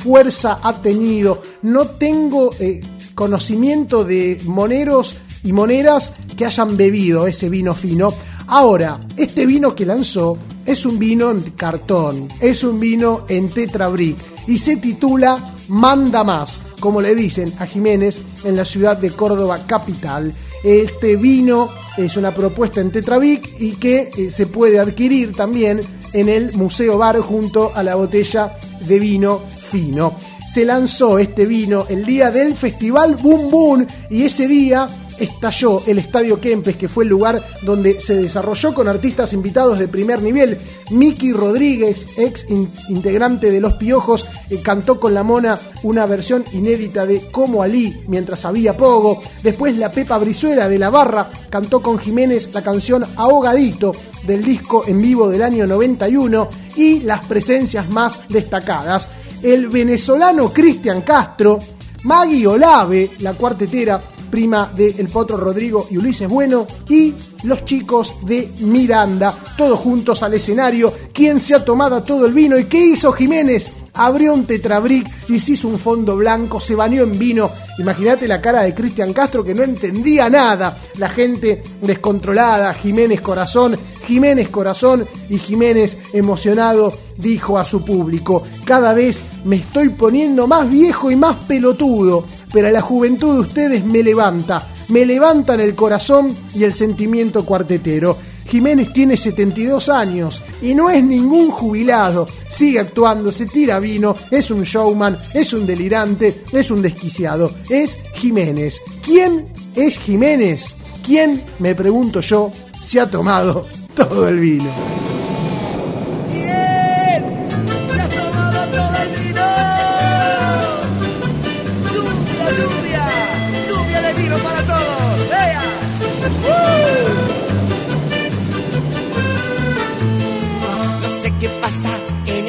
fuerza ha tenido. No tengo eh, conocimiento de moneros y moneras que hayan bebido ese vino fino. Ahora, este vino que lanzó es un vino en cartón, es un vino en Tetra Brick y se titula Manda Más, como le dicen a Jiménez en la ciudad de Córdoba capital. Este vino es una propuesta en Tetra Brick y que eh, se puede adquirir también en el Museo Bar junto a la botella de vino fino. Se lanzó este vino el día del festival Boom Boom y ese día estalló el Estadio Kempes, que fue el lugar donde se desarrolló con artistas invitados de primer nivel. Miki Rodríguez, ex in- integrante de Los Piojos, eh, cantó con la mona una versión inédita de Como Ali mientras había pogo. Después la Pepa Brizuela de la Barra cantó con Jiménez la canción Ahogadito del disco en vivo del año 91 y las presencias más destacadas. El venezolano Cristian Castro, Maggie Olave, la cuartetera, prima de El Potro Rodrigo y Ulises Bueno, y los chicos de Miranda, todos juntos al escenario. ¿Quién se ha tomado todo el vino? ¿Y qué hizo Jiménez? Abrió un tetrabric y se hizo un fondo blanco, se bañó en vino. Imagínate la cara de Cristian Castro que no entendía nada. La gente descontrolada, Jiménez corazón, Jiménez corazón y Jiménez emocionado dijo a su público, cada vez me estoy poniendo más viejo y más pelotudo, pero la juventud de ustedes me levanta, me levantan el corazón y el sentimiento cuartetero. Jiménez tiene 72 años y no es ningún jubilado. Sigue actuando, se tira vino, es un showman, es un delirante, es un desquiciado. Es Jiménez. ¿Quién es Jiménez? ¿Quién, me pregunto yo, se ha tomado todo el vino?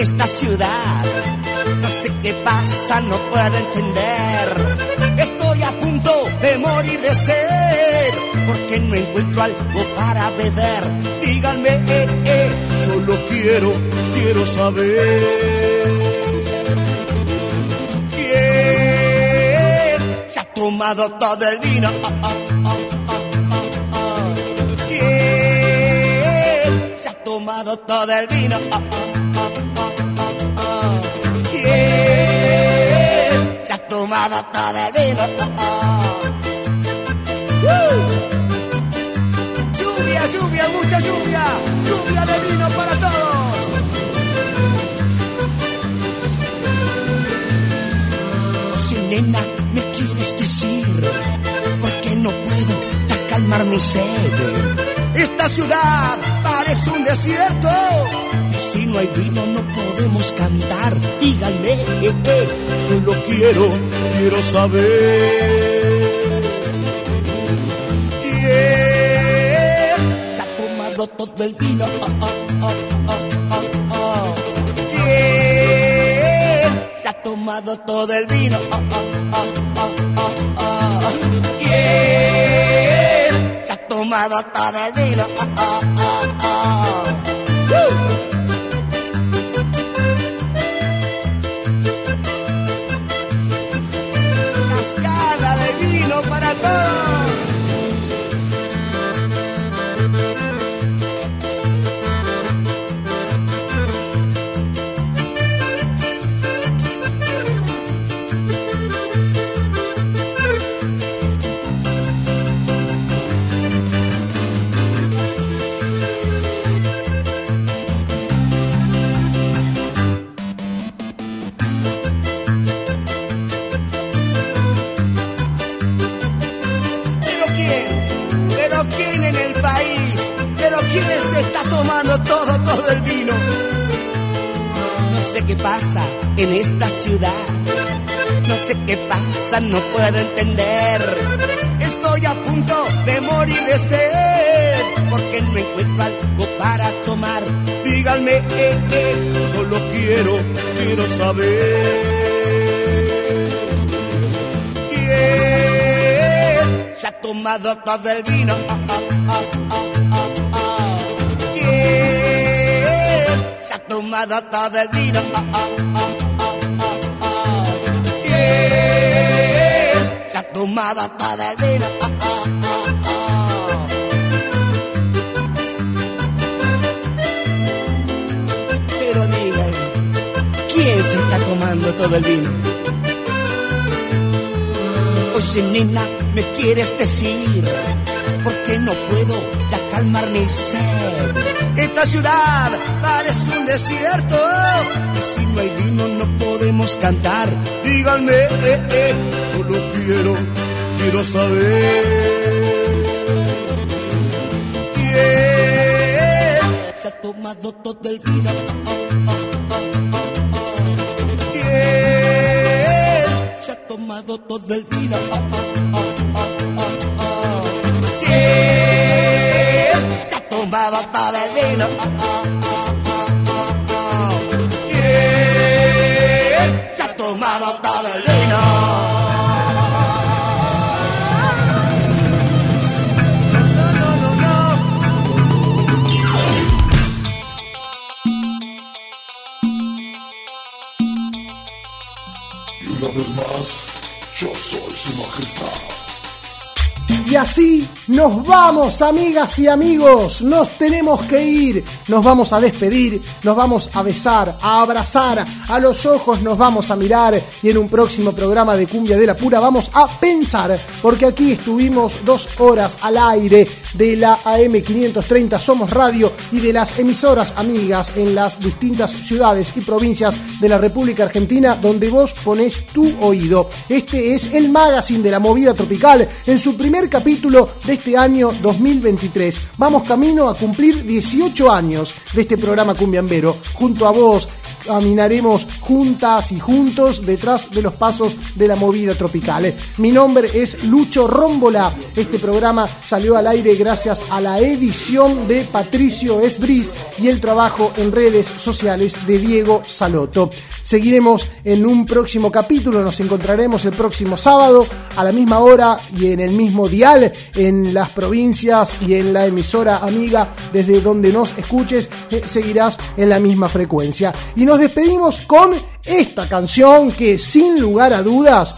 Esta ciudad. No sé qué pasa, no puedo entender. Estoy a punto de morir de sed. Porque no encuentro algo para beber. Díganme, eh, eh, solo quiero, quiero saber. ¿Quién se ha tomado todo el vino? Ah, ah, ah, ah, ah, ah. ¿Quién se ha tomado todo el vino? Tomado todo el vino? ¡Uh! Lluvia, lluvia, mucha lluvia, lluvia de vino para todos. Nena, ¿me quieres decir por qué no puedo ya calmar mi sed? Esta ciudad parece un desierto. No hay vino no podemos cantar. Díganme, eh, eh, solo quiero, quiero saber. ¿Quién se ha tomado todo el vino? Ah, ah, ah, ah, ah, ah. ¿Quién se ha tomado todo el vino? Ah, ah, ah, ah, ah, ah. ¿Quién se ha tomado todo el vino? Tomando todo, todo el vino. No sé qué pasa en esta ciudad, no sé qué pasa, no puedo entender. Estoy a punto de morir de sed, porque no encuentro algo para tomar. Díganme, eh, eh, solo quiero, quiero saber. ¿Quién se ha tomado todo el vino? Ah, ah. ¿Quién se ha tomado todo el vino? Ah, ah, ah, ah. Pero digan, ¿quién se está tomando todo el vino? Oye, nena, ¿me quieres decir? ¿Por qué no puedo ya calmar mi sed? Esta ciudad parece un desierto. Y si no hay vino, no podemos cantar. Díganme, eh, eh, solo quiero, quiero saber. ¿Quién se ha tomado todo el vino? Ah, ah, ah. ¿Quién se ha tomado todo el vino? Todo el vino? Ah, ah, ah, ah, ah, ah. ¿Quién se ha tomado todo el vino? Y una vez más, yo soy su majestad. Y así nos vamos, amigas y amigos. Nos tenemos que ir. Nos vamos a despedir. Nos vamos a besar, a abrazar. A los ojos nos vamos a mirar. Y en un próximo programa de Cumbia de la Pura vamos a pensar. Porque aquí estuvimos dos horas al aire de la AM530 Somos Radio y de las emisoras amigas en las distintas ciudades y provincias de la República Argentina donde vos ponés tu oído. Este es el magazine de la movida tropical en su primer capítulo de este año 2023. Vamos camino a cumplir 18 años de este programa cumbiambero. Junto a vos caminaremos juntas y juntos detrás de los pasos de la movida tropical. Mi nombre es Lucho Rómbola. Este programa salió al aire gracias a la edición de Patricio Esbris y el trabajo en redes sociales de Diego Saloto. Seguiremos en un próximo capítulo, nos encontraremos el próximo sábado a la misma hora y en el mismo dial en las provincias y en la emisora amiga desde donde nos escuches, eh, seguirás en la misma frecuencia. Y nos despedimos con esta canción que sin lugar a dudas,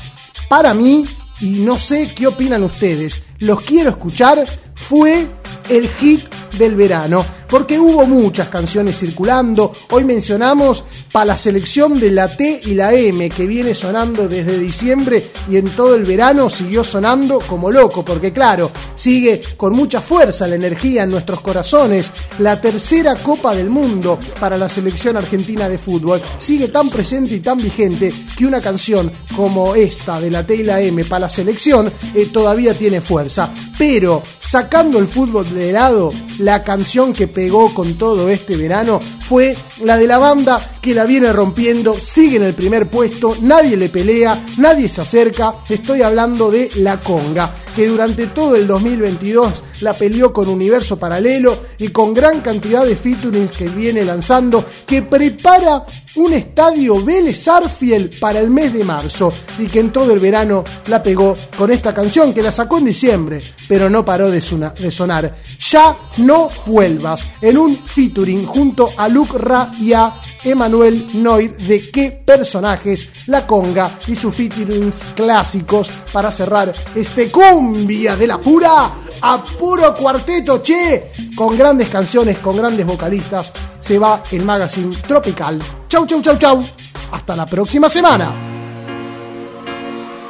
para mí, y no sé qué opinan ustedes, los quiero escuchar, fue el hit del verano, porque hubo muchas canciones circulando. Hoy mencionamos para la selección de la T y la M, que viene sonando desde diciembre y en todo el verano siguió sonando como loco, porque claro, sigue con mucha fuerza la energía en nuestros corazones. La tercera Copa del Mundo para la selección argentina de fútbol sigue tan presente y tan vigente que una canción como esta de la T y la M para la selección eh, todavía tiene fuerza. Pero sacando el fútbol de lado, la canción que pegó con todo este verano fue la de la banda que la viene rompiendo, sigue en el primer puesto, nadie le pelea, nadie se acerca, estoy hablando de La Conga, que durante todo el 2022 la peleó con Universo Paralelo y con gran cantidad de featurings que viene lanzando, que prepara un estadio Vélez Arfiel para el mes de marzo y que en todo el verano la pegó con esta canción que la sacó en diciembre, pero no paró de, sona- de sonar. Ya no vuelvas, en un featuring junto a Luke Ra y a Emanuel Noir de qué personajes la conga y sus featurings clásicos para cerrar este cumbia de la pura a puro cuarteto, che, con grandes canciones, con grandes vocalistas, se va el magazine tropical. Chau, chau, chau, chau. Hasta la próxima semana.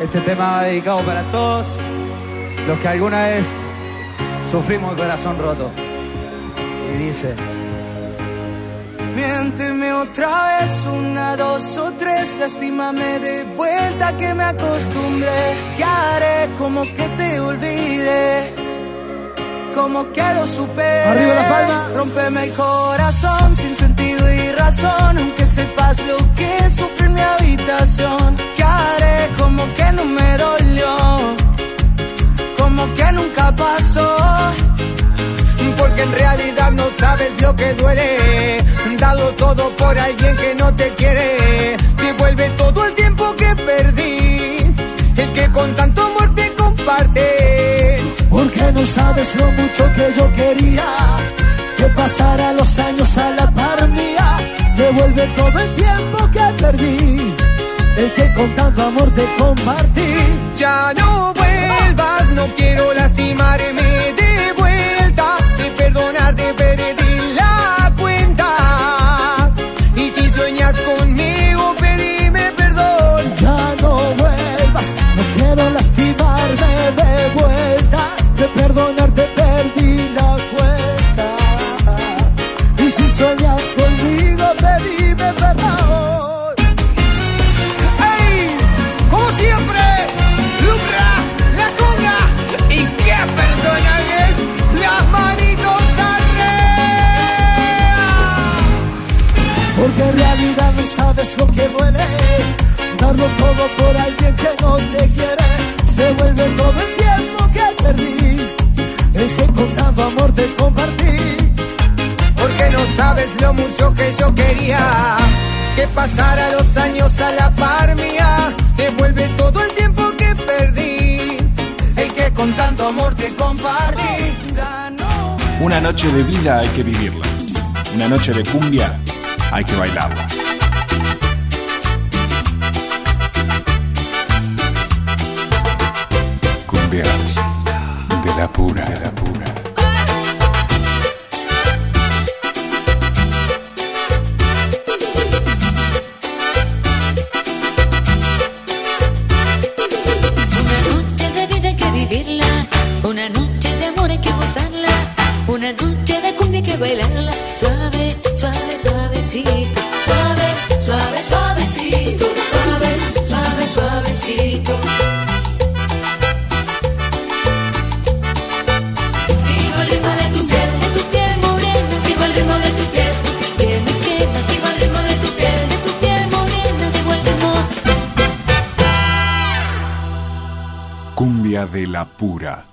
Este tema va dedicado para todos los que alguna vez sufrimos el corazón roto. Y dice... Miénteme otra vez, una, dos o tres, lastímame de vuelta que me acostumbré. ¿Qué haré? Como que te olvide, como que lo superé. Arriba la palma. Rómpeme el corazón sin sentido y razón, aunque sepas lo que sufrí en mi habitación. ¿Qué haré? Como que no me dolió, como que nunca pasó. Porque en realidad no sabes lo que duele. Dalo todo por alguien que no te quiere. Devuelve todo el tiempo que perdí. El que con tanto amor te comparte. Porque no sabes lo mucho que yo quería que pasara los años a la par mía. Devuelve todo el tiempo que perdí, el que con tanto amor te compartí. Ya no vuelvas, no quiero lastimarme sabes lo que duele. Darlo todo por alguien que no te quiere. Devuelve todo el tiempo que perdí. El que con tanto amor te compartí. Porque no sabes lo mucho que yo quería que pasara los años a la par mía. Devuelve todo el tiempo que perdí. El que con tanto amor te compartí. Una noche de vida hay que vivirla. Una noche de cumbia hay que bailarla. Cumbia. la pura. De la pura. La pura.